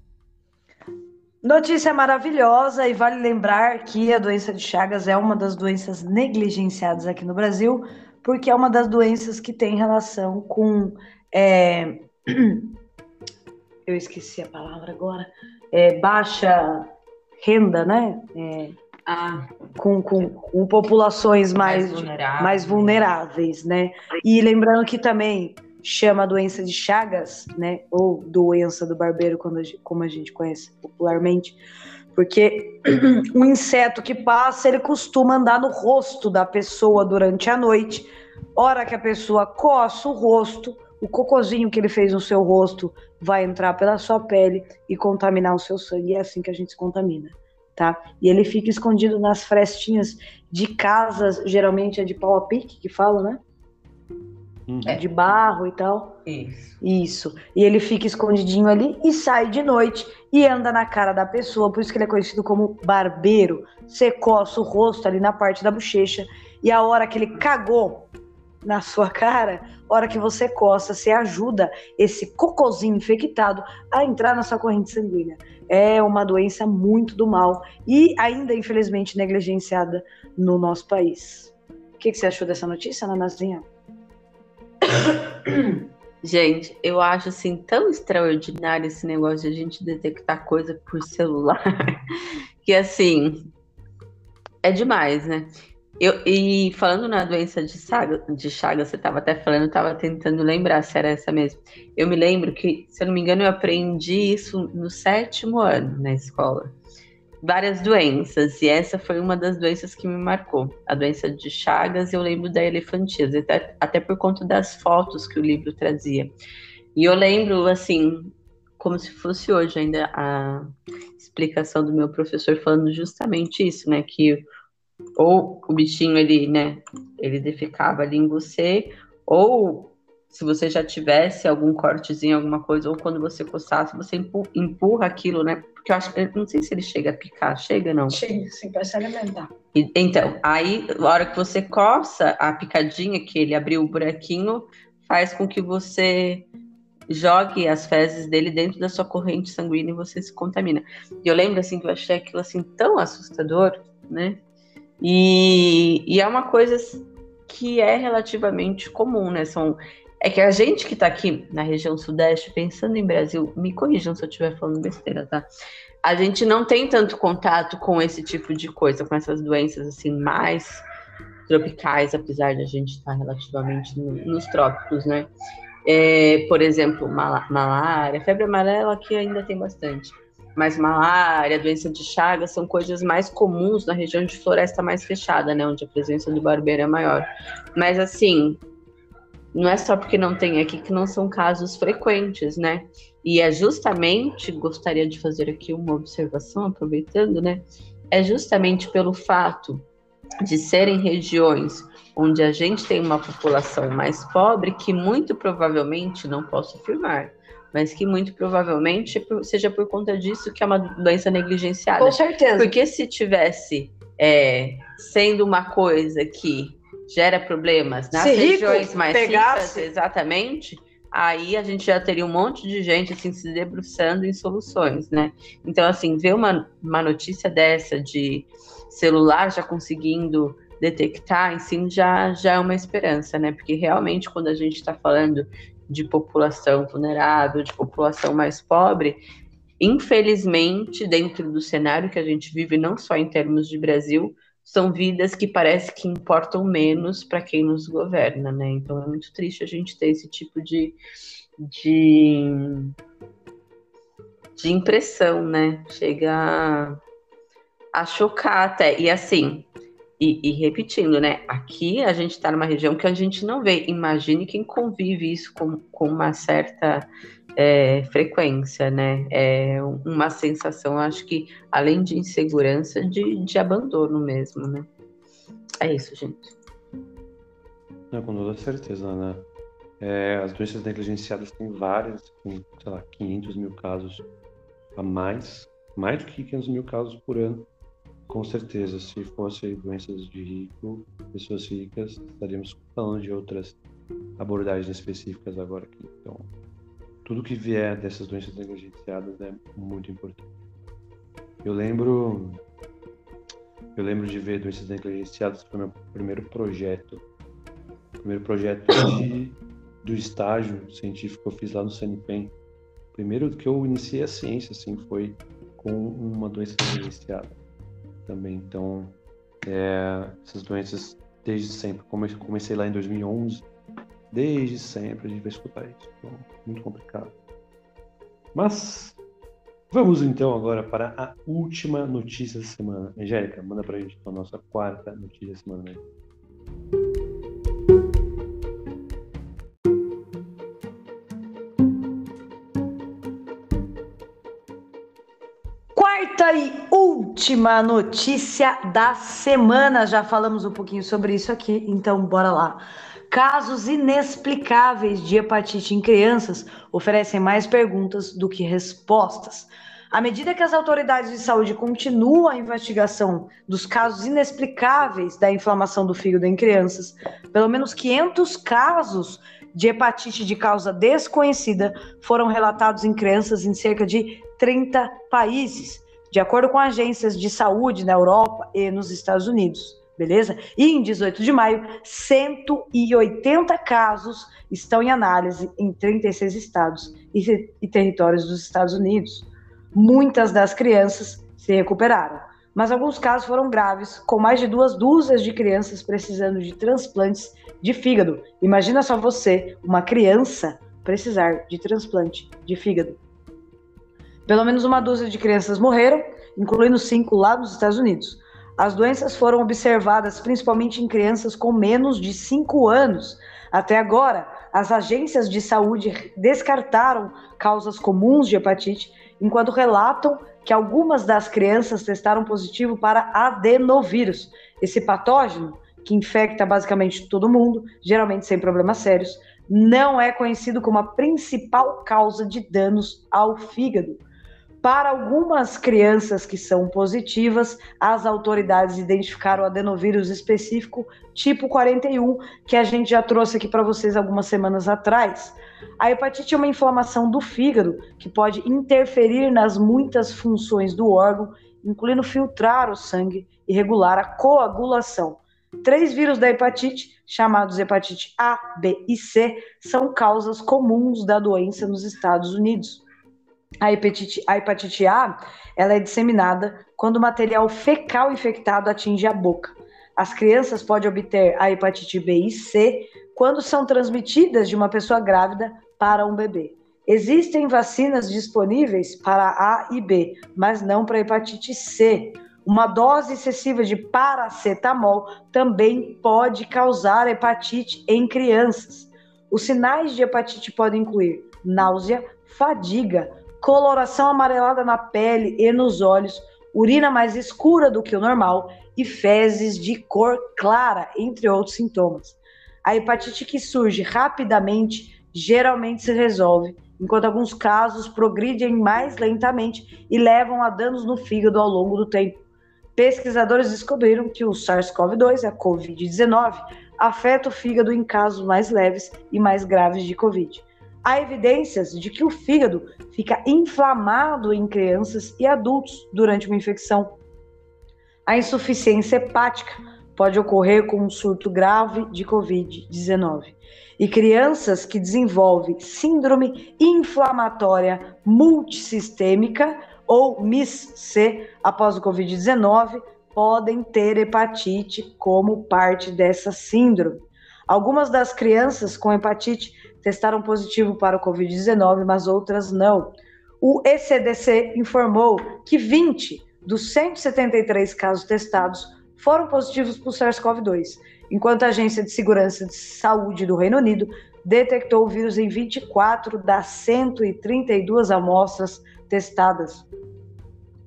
Notícia maravilhosa e vale lembrar que a doença de Chagas é uma das doenças negligenciadas aqui no Brasil, porque é uma das doenças que tem relação com. É... [CLEARS THROAT] Eu esqueci a palavra agora. É, baixa renda, né? É... ah. com, com, com, populações mais, mais vulneráveis. mais, vulneráveis. né? E lembrando que também chama a doença de Chagas, né? Ou doença do barbeiro, como a gente conhece popularmente, porque [CLEARS THROAT] um inseto que passa, ele costuma andar no rosto da pessoa durante a noite. Hora que a pessoa coça o rosto, o cocozinho que ele fez no seu rosto vai entrar pela sua pele e contaminar o seu sangue. É assim que a gente se contamina, tá? E ele fica escondido nas frestinhas de casas, geralmente é de pau a pique que fala, né? Uhum. De barro e tal. Isso. Isso. E ele fica escondidinho ali e sai de noite e anda na cara da pessoa. Por isso que ele é conhecido como barbeiro. Você coça o rosto ali na parte da bochecha. E a hora que ele cagou na sua cara, a hora que você coça, você ajuda esse cocôzinho infectado a entrar na sua corrente sanguínea. É uma doença muito do mal e ainda, infelizmente, negligenciada no nosso país. O que, que você achou dessa notícia, Nanazinha? Gente, eu acho assim tão extraordinário esse negócio de a gente detectar coisa por celular, [LAUGHS] que assim é demais, né? Eu, e falando na doença de, Saga, de Chagas, você estava até falando, eu estava tentando lembrar se era essa mesmo. Eu me lembro que, se eu não me engano, eu aprendi isso no sétimo ano na escola várias doenças, e essa foi uma das doenças que me marcou. A doença de Chagas, eu lembro da elefantíase, até, até por conta das fotos que o livro trazia. E eu lembro, assim, como se fosse hoje ainda a explicação do meu professor falando justamente isso, né, que ou o bichinho ele, né, ele defecava ali em você, ou se você já tivesse algum cortezinho, alguma coisa, ou quando você coçasse, você empurra aquilo, né? Porque eu acho eu não sei se ele chega a picar, chega não? Chega, sim, parece alimentar. E, então, aí, na hora que você coça, a picadinha que ele abriu o buraquinho faz com que você jogue as fezes dele dentro da sua corrente sanguínea e você se contamina. E eu lembro assim que eu achei aquilo assim tão assustador, né? E, e é uma coisa que é relativamente comum, né? São é que a gente que está aqui na região sudeste, pensando em Brasil, me corrijam se eu estiver falando besteira, tá? A gente não tem tanto contato com esse tipo de coisa, com essas doenças assim mais tropicais, apesar de a gente estar tá relativamente no, nos trópicos, né? É, por exemplo, malária, febre amarela aqui ainda tem bastante. Mas malária, doença de Chagas são coisas mais comuns na região de floresta mais fechada, né? Onde a presença do barbeiro é maior. Mas assim, não é só porque não tem aqui que não são casos frequentes, né? E é justamente, gostaria de fazer aqui uma observação, aproveitando, né? É justamente pelo fato de serem regiões onde a gente tem uma população mais pobre que muito provavelmente, não posso afirmar, mas que muito provavelmente seja por conta disso que é uma doença negligenciada. Com certeza. Porque se tivesse é, sendo uma coisa que gera problemas nas Se regiões mais pegasse... ricas, exatamente, aí a gente já teria um monte de gente assim se debruçando em soluções, né? Então, assim, ver uma, uma notícia dessa de celular já conseguindo detectar si já, já é uma esperança, né? Porque realmente quando a gente está falando de população vulnerável, de população mais pobre, infelizmente, dentro do cenário que a gente vive, não só em termos de Brasil, são vidas que parece que importam menos para quem nos governa, né? Então é muito triste a gente ter esse tipo de, de, de impressão, né? Chega a, a chocar até. E assim, e, e, repetindo, né? Aqui a gente está numa região que a gente não vê. Imagine quem convive isso com, com uma certa é, frequência, né? É uma sensação, acho que, além de insegurança, de, de abandono mesmo, né? É isso, gente. Não, com toda certeza, né? É, as doenças negligenciadas têm várias, tem, sei lá, 500 mil casos a mais, mais do que 500 mil casos por ano. Com certeza, se fossem doenças de rico, pessoas ricas, estaríamos falando de outras abordagens específicas agora aqui. Então, tudo que vier dessas doenças negligenciadas é muito importante. Eu lembro eu lembro de ver doenças negligenciadas foi meu primeiro projeto. Primeiro projeto de, do estágio científico que eu fiz lá no CNPEM. Primeiro que eu iniciei a ciência assim foi com uma doença negligenciada. também. Então, é, essas doenças desde sempre, comecei lá em 2011, desde sempre a gente vai escutar isso. Então, muito complicado. Mas vamos então agora para a última notícia da semana. Angélica, manda para a gente a nossa quarta notícia da semana. Quarta e última notícia da semana. Já falamos um pouquinho sobre isso aqui, então bora lá. Casos inexplicáveis de hepatite em crianças oferecem mais perguntas do que respostas. À medida que as autoridades de saúde continuam a investigação dos casos inexplicáveis da inflamação do fígado em crianças, pelo menos 500 casos de hepatite de causa desconhecida foram relatados em crianças em cerca de 30 países, de acordo com agências de saúde na Europa e nos Estados Unidos beleza? E em 18 de maio, 180 casos estão em análise em 36 estados e, e territórios dos Estados Unidos. Muitas das crianças se recuperaram, mas alguns casos foram graves, com mais de duas dúzias de crianças precisando de transplantes de fígado. Imagina só você, uma criança, precisar de transplante de fígado. Pelo menos uma dúzia de crianças morreram, incluindo cinco lá nos Estados Unidos. As doenças foram observadas principalmente em crianças com menos de 5 anos. Até agora, as agências de saúde descartaram causas comuns de hepatite, enquanto relatam que algumas das crianças testaram positivo para adenovírus. Esse patógeno, que infecta basicamente todo mundo, geralmente sem problemas sérios, não é conhecido como a principal causa de danos ao fígado. Para algumas crianças que são positivas, as autoridades identificaram o adenovírus específico tipo 41, que a gente já trouxe aqui para vocês algumas semanas atrás. A hepatite é uma inflamação do fígado que pode interferir nas muitas funções do órgão, incluindo filtrar o sangue e regular a coagulação. Três vírus da hepatite, chamados hepatite A, B e C, são causas comuns da doença nos Estados Unidos. A hepatite, a hepatite A ela é disseminada quando o material fecal infectado atinge a boca. As crianças podem obter a hepatite B e C quando são transmitidas de uma pessoa grávida para um bebê. Existem vacinas disponíveis para A e B, mas não para hepatite C. Uma dose excessiva de paracetamol também pode causar hepatite em crianças. Os sinais de hepatite podem incluir náusea, fadiga, coloração amarelada na pele e nos olhos, urina mais escura do que o normal e fezes de cor clara, entre outros sintomas. A hepatite que surge rapidamente geralmente se resolve, enquanto alguns casos progridem mais lentamente e levam a danos no fígado ao longo do tempo. Pesquisadores descobriram que o SARS-CoV-2, a COVID-19, afeta o fígado em casos mais leves e mais graves de Covid há evidências de que o fígado fica inflamado em crianças e adultos durante uma infecção. A insuficiência hepática pode ocorrer com um surto grave de Covid-19. E crianças que desenvolvem síndrome inflamatória multissistêmica, ou MIS-C, após o Covid-19, podem ter hepatite como parte dessa síndrome. Algumas das crianças com hepatite testaram positivo para o Covid-19, mas outras não. O ECDC informou que 20 dos 173 casos testados foram positivos para o SARS-CoV-2, enquanto a Agência de Segurança de Saúde do Reino Unido detectou o vírus em 24 das 132 amostras testadas.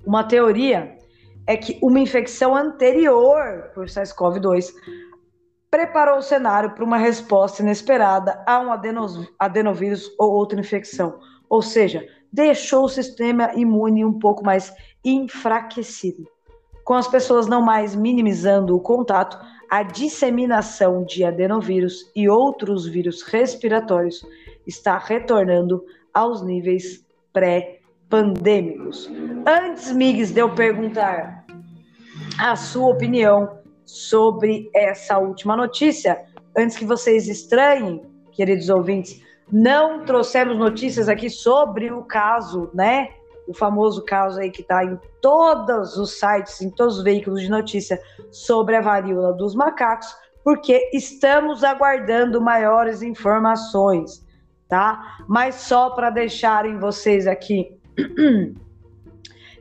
Uma teoria é que uma infecção anterior por SARS-CoV-2 preparou o cenário para uma resposta inesperada a um adenovírus ou outra infecção, ou seja, deixou o sistema imune um pouco mais enfraquecido. Com as pessoas não mais minimizando o contato, a disseminação de adenovírus e outros vírus respiratórios está retornando aos níveis pré-pandêmicos. Antes, Migues, de eu perguntar a sua opinião sobre essa última notícia. Antes que vocês estranhem, queridos ouvintes, não trouxemos notícias aqui sobre o caso, né, o famoso caso aí que está em todos os sites, em todos os veículos de notícia sobre a varíola dos macacos, porque estamos aguardando maiores informações, tá? Mas só para deixarem vocês aqui [CLEARS THROAT]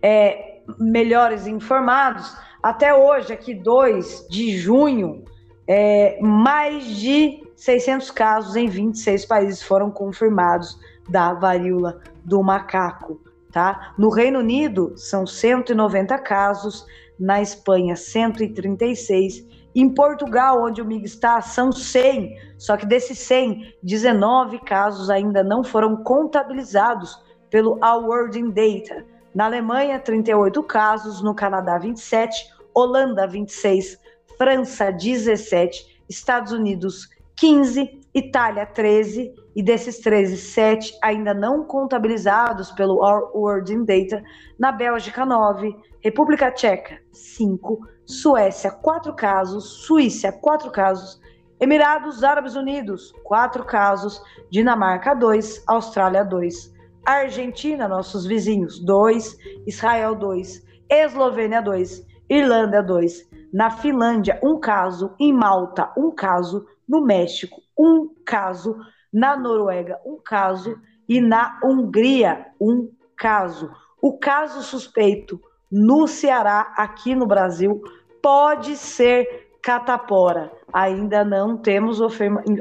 é, melhores informados, até hoje, aqui 2 de junho, é, mais de 600 casos em 26 países foram confirmados da varíola do macaco. Tá? No Reino Unido, são 190 casos, na Espanha, 136, em Portugal, onde o MIG está, são 100, só que desses 100, 19 casos ainda não foram contabilizados pelo All World in Data. Na Alemanha, 38 casos, no Canadá, 27, Holanda, 26, França, 17, Estados Unidos, 15, Itália, 13, e desses 13, 7 ainda não contabilizados pelo World in Data. Na Bélgica, 9, República Tcheca, 5, Suécia, 4 casos, Suíça, 4 casos, Emirados Árabes Unidos, 4 casos, Dinamarca, 2, Austrália, 2, Argentina, nossos vizinhos, 2, Israel, 2, Eslovênia, 2, Irlanda, 2, na Finlândia, um caso, em Malta, um caso, no México, um caso, na Noruega, um caso, e na Hungria, um caso. O caso suspeito no Ceará, aqui no Brasil, pode ser catapora. Ainda não temos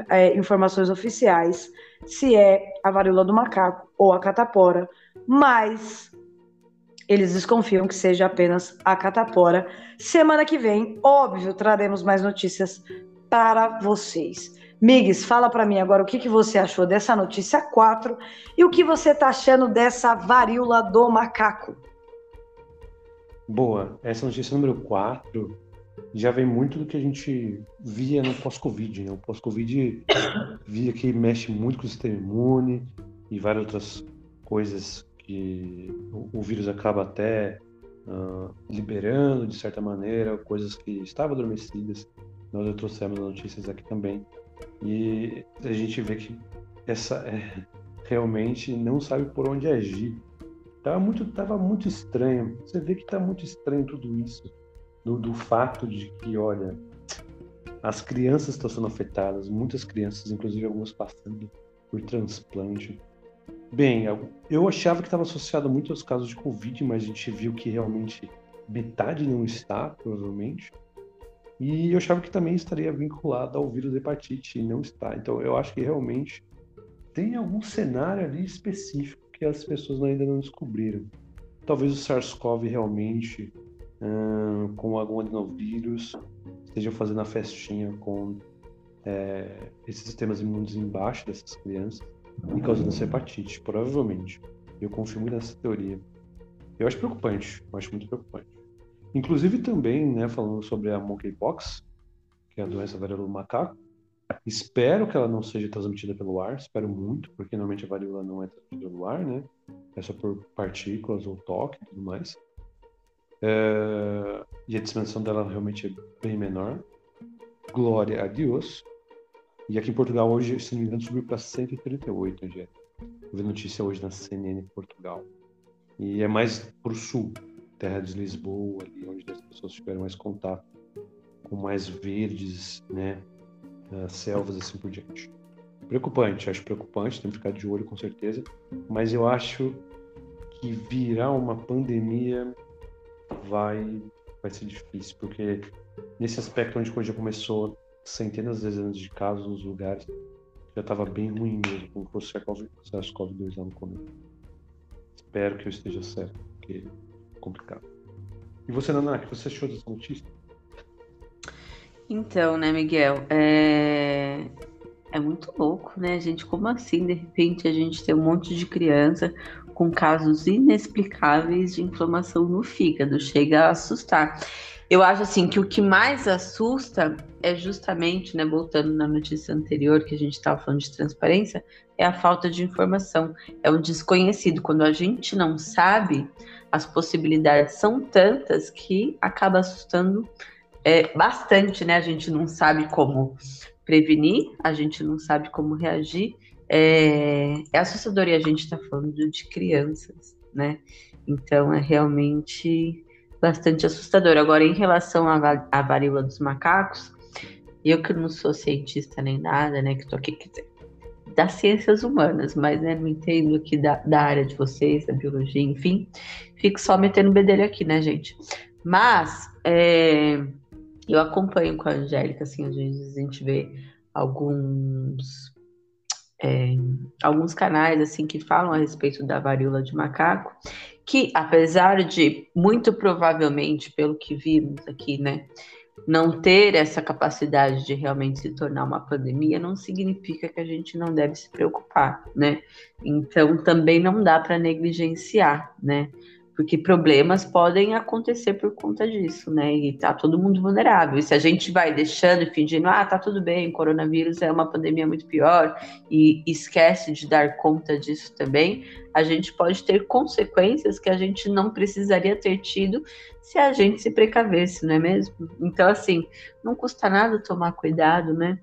é, informações oficiais se é a varíola do macaco ou a catapora, mas eles desconfiam que seja apenas a catapora. Semana que vem, óbvio, traremos mais notícias para vocês. Migs, fala para mim agora o que, que você achou dessa notícia 4 e o que você está achando dessa varíola do macaco. Boa, essa notícia número 4 já vem muito do que a gente via no pós-Covid. Né? O pós-Covid via que mexe muito com o sistema imune e várias outras coisas que o, vírus acaba até uh, liberando, de certa maneira, coisas que estavam adormecidas. Nós já trouxemos notícias aqui também. E a gente vê que essa é, realmente não sabe por onde agir. Tava muito, tava muito estranho. Você vê que tá muito estranho tudo isso. Do, do fato de que, olha, as crianças estão sendo afetadas, muitas crianças, inclusive algumas passando por transplante. Bem, eu achava que estava associado muito aos casos de Covid, mas a gente viu que realmente metade não está, provavelmente. E eu achava que também estaria vinculado ao vírus da hepatite e não está. Então eu acho que realmente tem algum cenário ali específico que as pessoas ainda não descobriram. Talvez o SARS-CoV realmente, com algum adenovírus, esteja fazendo a festinha com é, esses sistemas imunes embaixo dessas crianças e causando essa hepatite, provavelmente. Eu confio muito nessa teoria. Eu acho preocupante, eu acho muito preocupante. Inclusive também, né, falando sobre a monkeypox, que é a doença varíola do macaco, espero que ela não seja transmitida pelo ar, espero muito, porque normalmente a varíola não é transmitida pelo ar, né? É só por partículas ou toque e tudo mais. É... E a disseminação dela realmente é bem menor. Glória a Deus. E aqui em Portugal hoje, se não me engano, subiu para 138, Angélica. Eu vi notícia hoje na CNN Portugal. E é mais para o sul, terra de Lisboa, ali onde as pessoas tiveram mais contato com mais verdes, né, uh, selvas assim por diante. Preocupante, acho preocupante, tem que ficar de olho com certeza, mas eu acho que virar uma pandemia vai vai ser difícil, porque nesse aspecto onde coisa começou centenas, dezenas de casos nos lugares, já estava bem ruim mesmo, fosse a SARS-CoV-2 lá no começo. Espero que eu esteja certo, porque complicado. E você, Naná, o que você achou dessa notícia? Então, né, Miguel? É... é muito louco, né, gente? Como assim, de repente, a gente tem um monte de criança com casos inexplicáveis de inflamação no fígado? Chega a assustar. Eu acho assim que o que mais assusta é justamente, né, voltando na notícia anterior que a gente estava falando de transparência, é a falta de informação, é o desconhecido. Quando a gente não sabe, as possibilidades são tantas que acaba assustando é, bastante, né? A gente não sabe como prevenir, a gente não sabe como reagir. É, é assustador e a gente está falando de crianças, né? Então é realmente bastante assustador. Agora, em relação à, varíola dos macacos, eu que não sou cientista nem nada, né, que estou aqui, quer dizer, das ciências humanas, mas né, não entendo aqui da, da área de vocês, da biologia, enfim, fico só metendo bedelho aqui, né, gente? Mas é, eu acompanho com a Angélica, assim, às vezes a gente vê alguns é, alguns canais assim que falam a respeito da varíola de macaco, que apesar de muito provavelmente, pelo que vimos aqui, né, não ter essa capacidade de realmente se tornar uma pandemia, não significa que a gente não deve se preocupar, né? Então também não dá para negligenciar, né? Porque problemas podem acontecer por conta disso, né? E tá todo mundo vulnerável. E se a gente vai deixando e fingindo, ah, tá tudo bem, coronavírus é uma pandemia muito pior, e esquece de dar conta disso também, a gente pode ter consequências que a gente não precisaria ter tido se a gente se precavesse, não é mesmo? Então, assim, não custa nada tomar cuidado, né?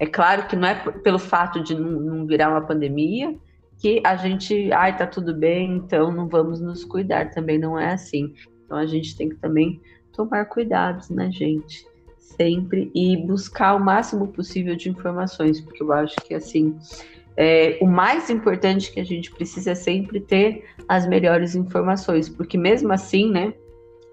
É claro que não é pelo fato de não virar uma pandemia, que a gente, ai, tá tudo bem, então não vamos nos cuidar. Também não é assim. Então a gente tem que também tomar cuidados, né, gente? Sempre e buscar o máximo possível de informações, porque eu acho que assim. É, o mais importante que a gente precisa é sempre ter as melhores informações, porque mesmo assim, né,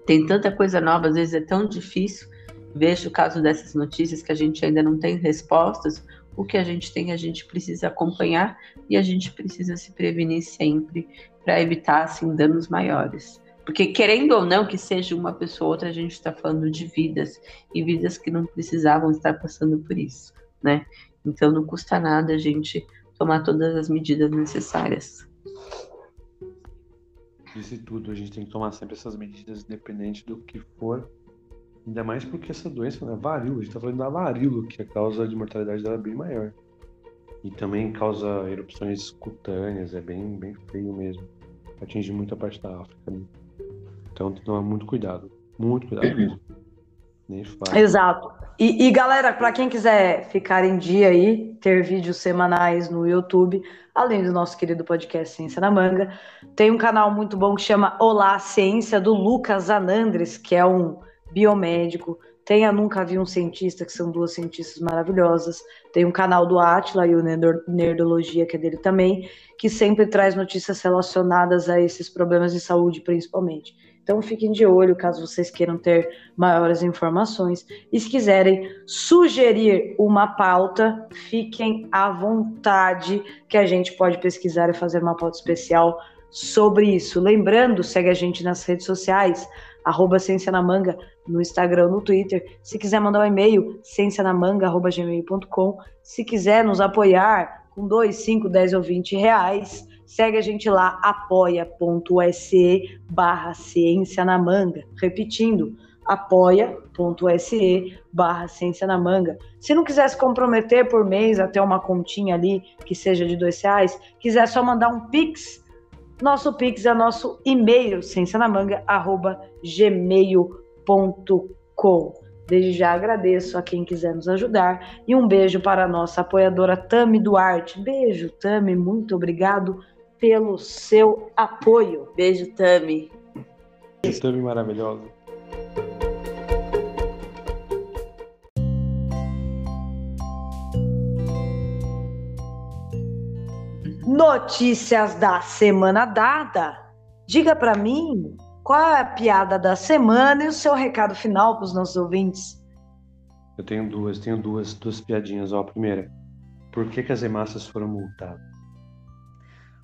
tem tanta coisa nova, às vezes é tão difícil. Vejo o caso dessas notícias que a gente ainda não tem respostas, o que a gente tem, a gente precisa acompanhar e a gente precisa se prevenir sempre para evitar assim danos maiores. Porque querendo ou não que seja uma pessoa ou outra, a gente está falando de vidas e vidas que não precisavam estar passando por isso, né? Então não custa nada a gente tomar todas as medidas necessárias. Disse tudo, a gente tem que tomar sempre essas medidas, independente do que for Ainda mais porque essa doença, né, varíola, a gente tá falando da varíola, que a causa de mortalidade dela é bem maior. E também causa erupções cutâneas, é bem, bem feio mesmo. Atinge muita parte da África. Né? Então tem que tomar muito cuidado. Muito cuidado mesmo. Nem faz. Exato. E, e galera, para quem quiser ficar em dia aí, ter vídeos semanais no YouTube, além do nosso querido podcast Ciência na Manga, tem um canal muito bom que chama Olá Ciência, do Lucas Anandres, que é um biomédico, tem a Nunca Vi um Cientista, que são duas cientistas maravilhosas, tem um canal do Atila e o Nerdologia, que é dele também, que sempre traz notícias relacionadas a esses problemas de saúde, principalmente. Então fiquem de olho caso vocês queiram ter maiores informações. E se quiserem sugerir uma pauta, fiquem à vontade, que a gente pode pesquisar e fazer uma pauta especial sobre isso. Lembrando, segue a gente nas redes sociais, arroba Ciência na Manga, no Instagram, no Twitter. Se quiser mandar um e-mail, ciencianamanga.gmail.com. Se quiser nos apoiar com 2, 5, 10 ou 20 reais, segue a gente lá, apoia.se barra Ciência na Manga. Repetindo, apoia.se barra Ciência na Manga. Se não quiser se comprometer por mês até uma continha ali que seja de dois reais, quiser só mandar um pix nosso Pix é nosso e-mail, ciencianamanga.gmail.com. Desde já agradeço a quem quiser nos ajudar e um beijo para a nossa apoiadora Tami Duarte. Beijo, Tami, muito obrigado pelo seu apoio. Beijo, Tami. Tami maravilhosa. Notícias da semana dada. Diga para mim qual é a piada da semana e o seu recado final para os nossos ouvintes. Eu tenho duas, tenho duas, duas piadinhas. Ó, a primeira, por que, que as hemácias foram multadas?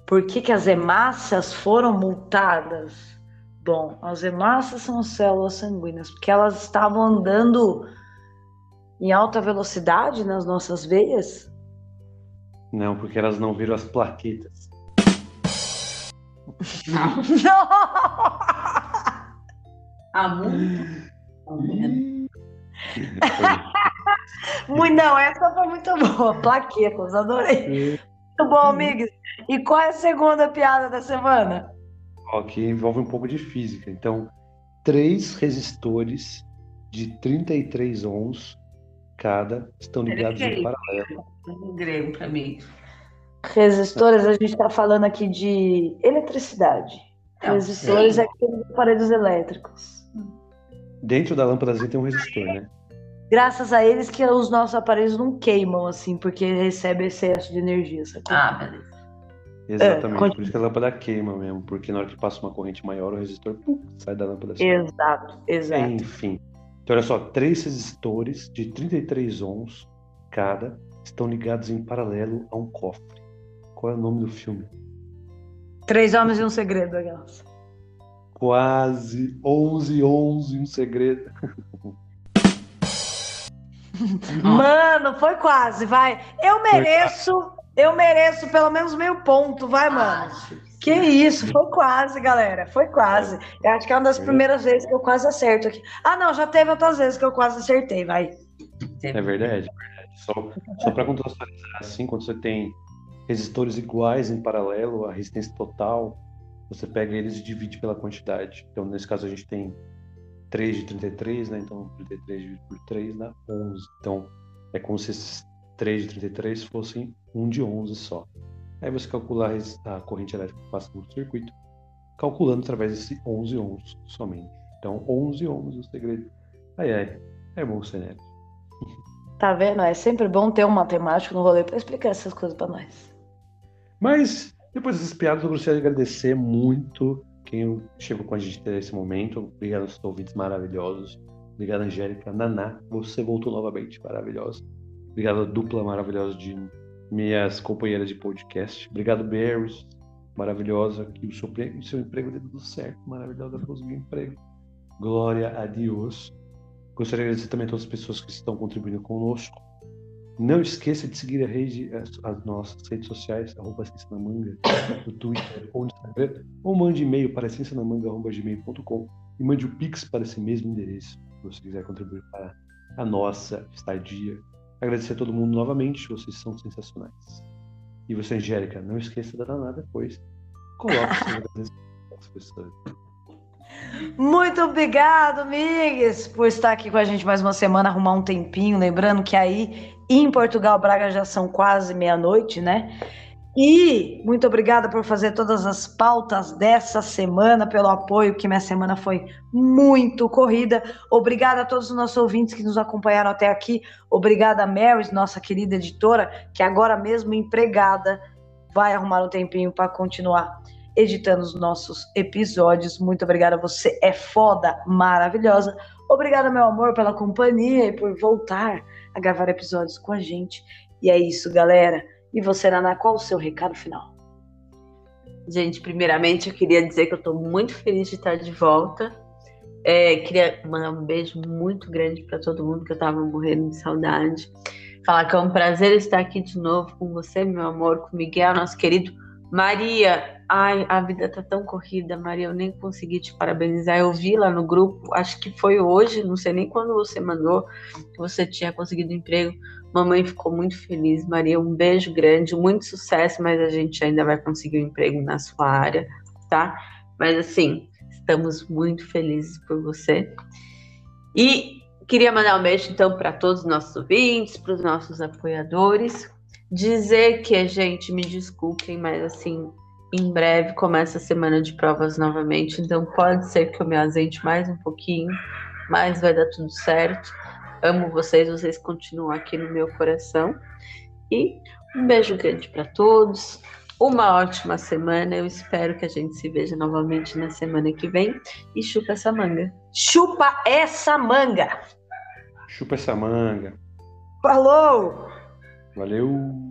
Por que, que as hemácias foram multadas? Bom, as hemácias são células sanguíneas, porque elas estavam andando em alta velocidade nas nossas veias não, porque elas não viram as plaquetas. Não. [LAUGHS] A multa. muito, não, essa foi muito boa. Plaquetas, adorei. Muito bom, amigos. E qual é a segunda piada da semana? Ó, que envolve um pouco de física. Então, três resistores de 33 ohms cada estão ligados em paralelo. Um grego para mim. Resistores, a gente está falando aqui de eletricidade. Resistores é, é que tem aparelhos elétricos. Dentro da lâmpadazinha tem um resistor, né? Graças a eles que os nossos aparelhos não queimam, assim, porque recebe excesso de energia, sabe? Ah, beleza. Exatamente, é, por isso que a lâmpada queima mesmo, porque na hora que passa uma corrente maior, o resistor pum, sai da lâmpada. Assim. Exato, exato. Enfim. Então, olha só, três resistores de 33 ohms cada estão ligados em paralelo a um cofre. Qual é o nome do filme? Três Homens e um Segredo, aquelas. Quase 11 11 um segredo. [LAUGHS] Mano, foi quase, vai. Eu mereço, eu mereço pelo menos meio ponto, vai, mano. Que isso, foi quase, galera. Foi quase. Eu acho que é uma das primeiras vezes que eu quase acerto aqui. Ah, não, já teve outras vezes que eu quase acertei, vai. É verdade. Só, só para contextualizar, assim, quando você tem resistores iguais em paralelo, a resistência total, você pega eles e divide pela quantidade. Então, nesse caso, a gente tem 3 de 33, né? Então, 33 dividido por 3 dá 11. Então, é como se esses 3 de 33 fossem 1 de 11 só. Aí você calcula a corrente elétrica que passa no circuito, calculando através desse 11 ohms somente. Então, 11 ohms o segredo. Ai, ai, é bom ser nerd. Tá vendo? É sempre bom ter um matemático no rolê para explicar essas coisas para nós. Mas, depois dessas piadas, eu gostaria de agradecer muito quem chegou com a gente até esse momento. Obrigado aos ouvintes maravilhosos. Obrigado, Angélica. Naná, você voltou novamente, maravilhosa. Obrigado, dupla maravilhosa de minhas companheiras de podcast. Obrigado, Barry, maravilhosa. Que o seu, o seu emprego deu tudo certo. Maravilhosa, conseguiu emprego. Glória a Deus. Gostaria de agradecer também a todas as pessoas que estão contribuindo conosco. Não esqueça de seguir a rede, as, as nossas redes sociais, arroba Manga, no Twitter ou no Instagram, ou mande e-mail para ciencianamanga.gmail.com e mande o Pix para esse mesmo endereço, se você quiser contribuir para a nossa estadia. Agradecer a todo mundo novamente, vocês são sensacionais. E você, Angélica, não esqueça da danada depois. Coloque seus agradecimentos as pessoas. Muito obrigado, Migues, por estar aqui com a gente mais uma semana, arrumar um tempinho. Lembrando que aí em Portugal, Braga já são quase meia-noite, né? E muito obrigada por fazer todas as pautas dessa semana, pelo apoio, que minha semana foi muito corrida. Obrigada a todos os nossos ouvintes que nos acompanharam até aqui. Obrigada a Mary, nossa querida editora, que agora mesmo empregada vai arrumar um tempinho para continuar editando os nossos episódios. Muito obrigada, você é foda, maravilhosa. Obrigada, meu amor, pela companhia e por voltar a gravar episódios com a gente. E é isso, galera. E você, Naná, qual o seu recado final? Gente, primeiramente eu queria dizer que eu estou muito feliz de estar de volta. É, queria mandar um beijo muito grande para todo mundo que eu estava morrendo de saudade. Falar que é um prazer estar aqui de novo com você, meu amor, com o Miguel, nosso querido Maria, ai, a vida tá tão corrida, Maria, eu nem consegui te parabenizar. Eu vi lá no grupo, acho que foi hoje, não sei nem quando você mandou que você tinha conseguido emprego. Mamãe ficou muito feliz, Maria. Um beijo grande, muito sucesso, mas a gente ainda vai conseguir um emprego na sua área, tá? Mas assim, estamos muito felizes por você. E queria mandar um beijo então para todos os nossos ouvintes, para os nossos apoiadores dizer que a gente, me desculpem, mas assim, em breve começa a semana de provas novamente, então pode ser que eu me azente mais um pouquinho, mas vai dar tudo certo. Amo vocês, vocês continuam aqui no meu coração. E um beijo grande para todos. Uma ótima semana. Eu espero que a gente se veja novamente na semana que vem. E chupa essa manga. Chupa essa manga. Chupa essa manga. Falou! Valeu!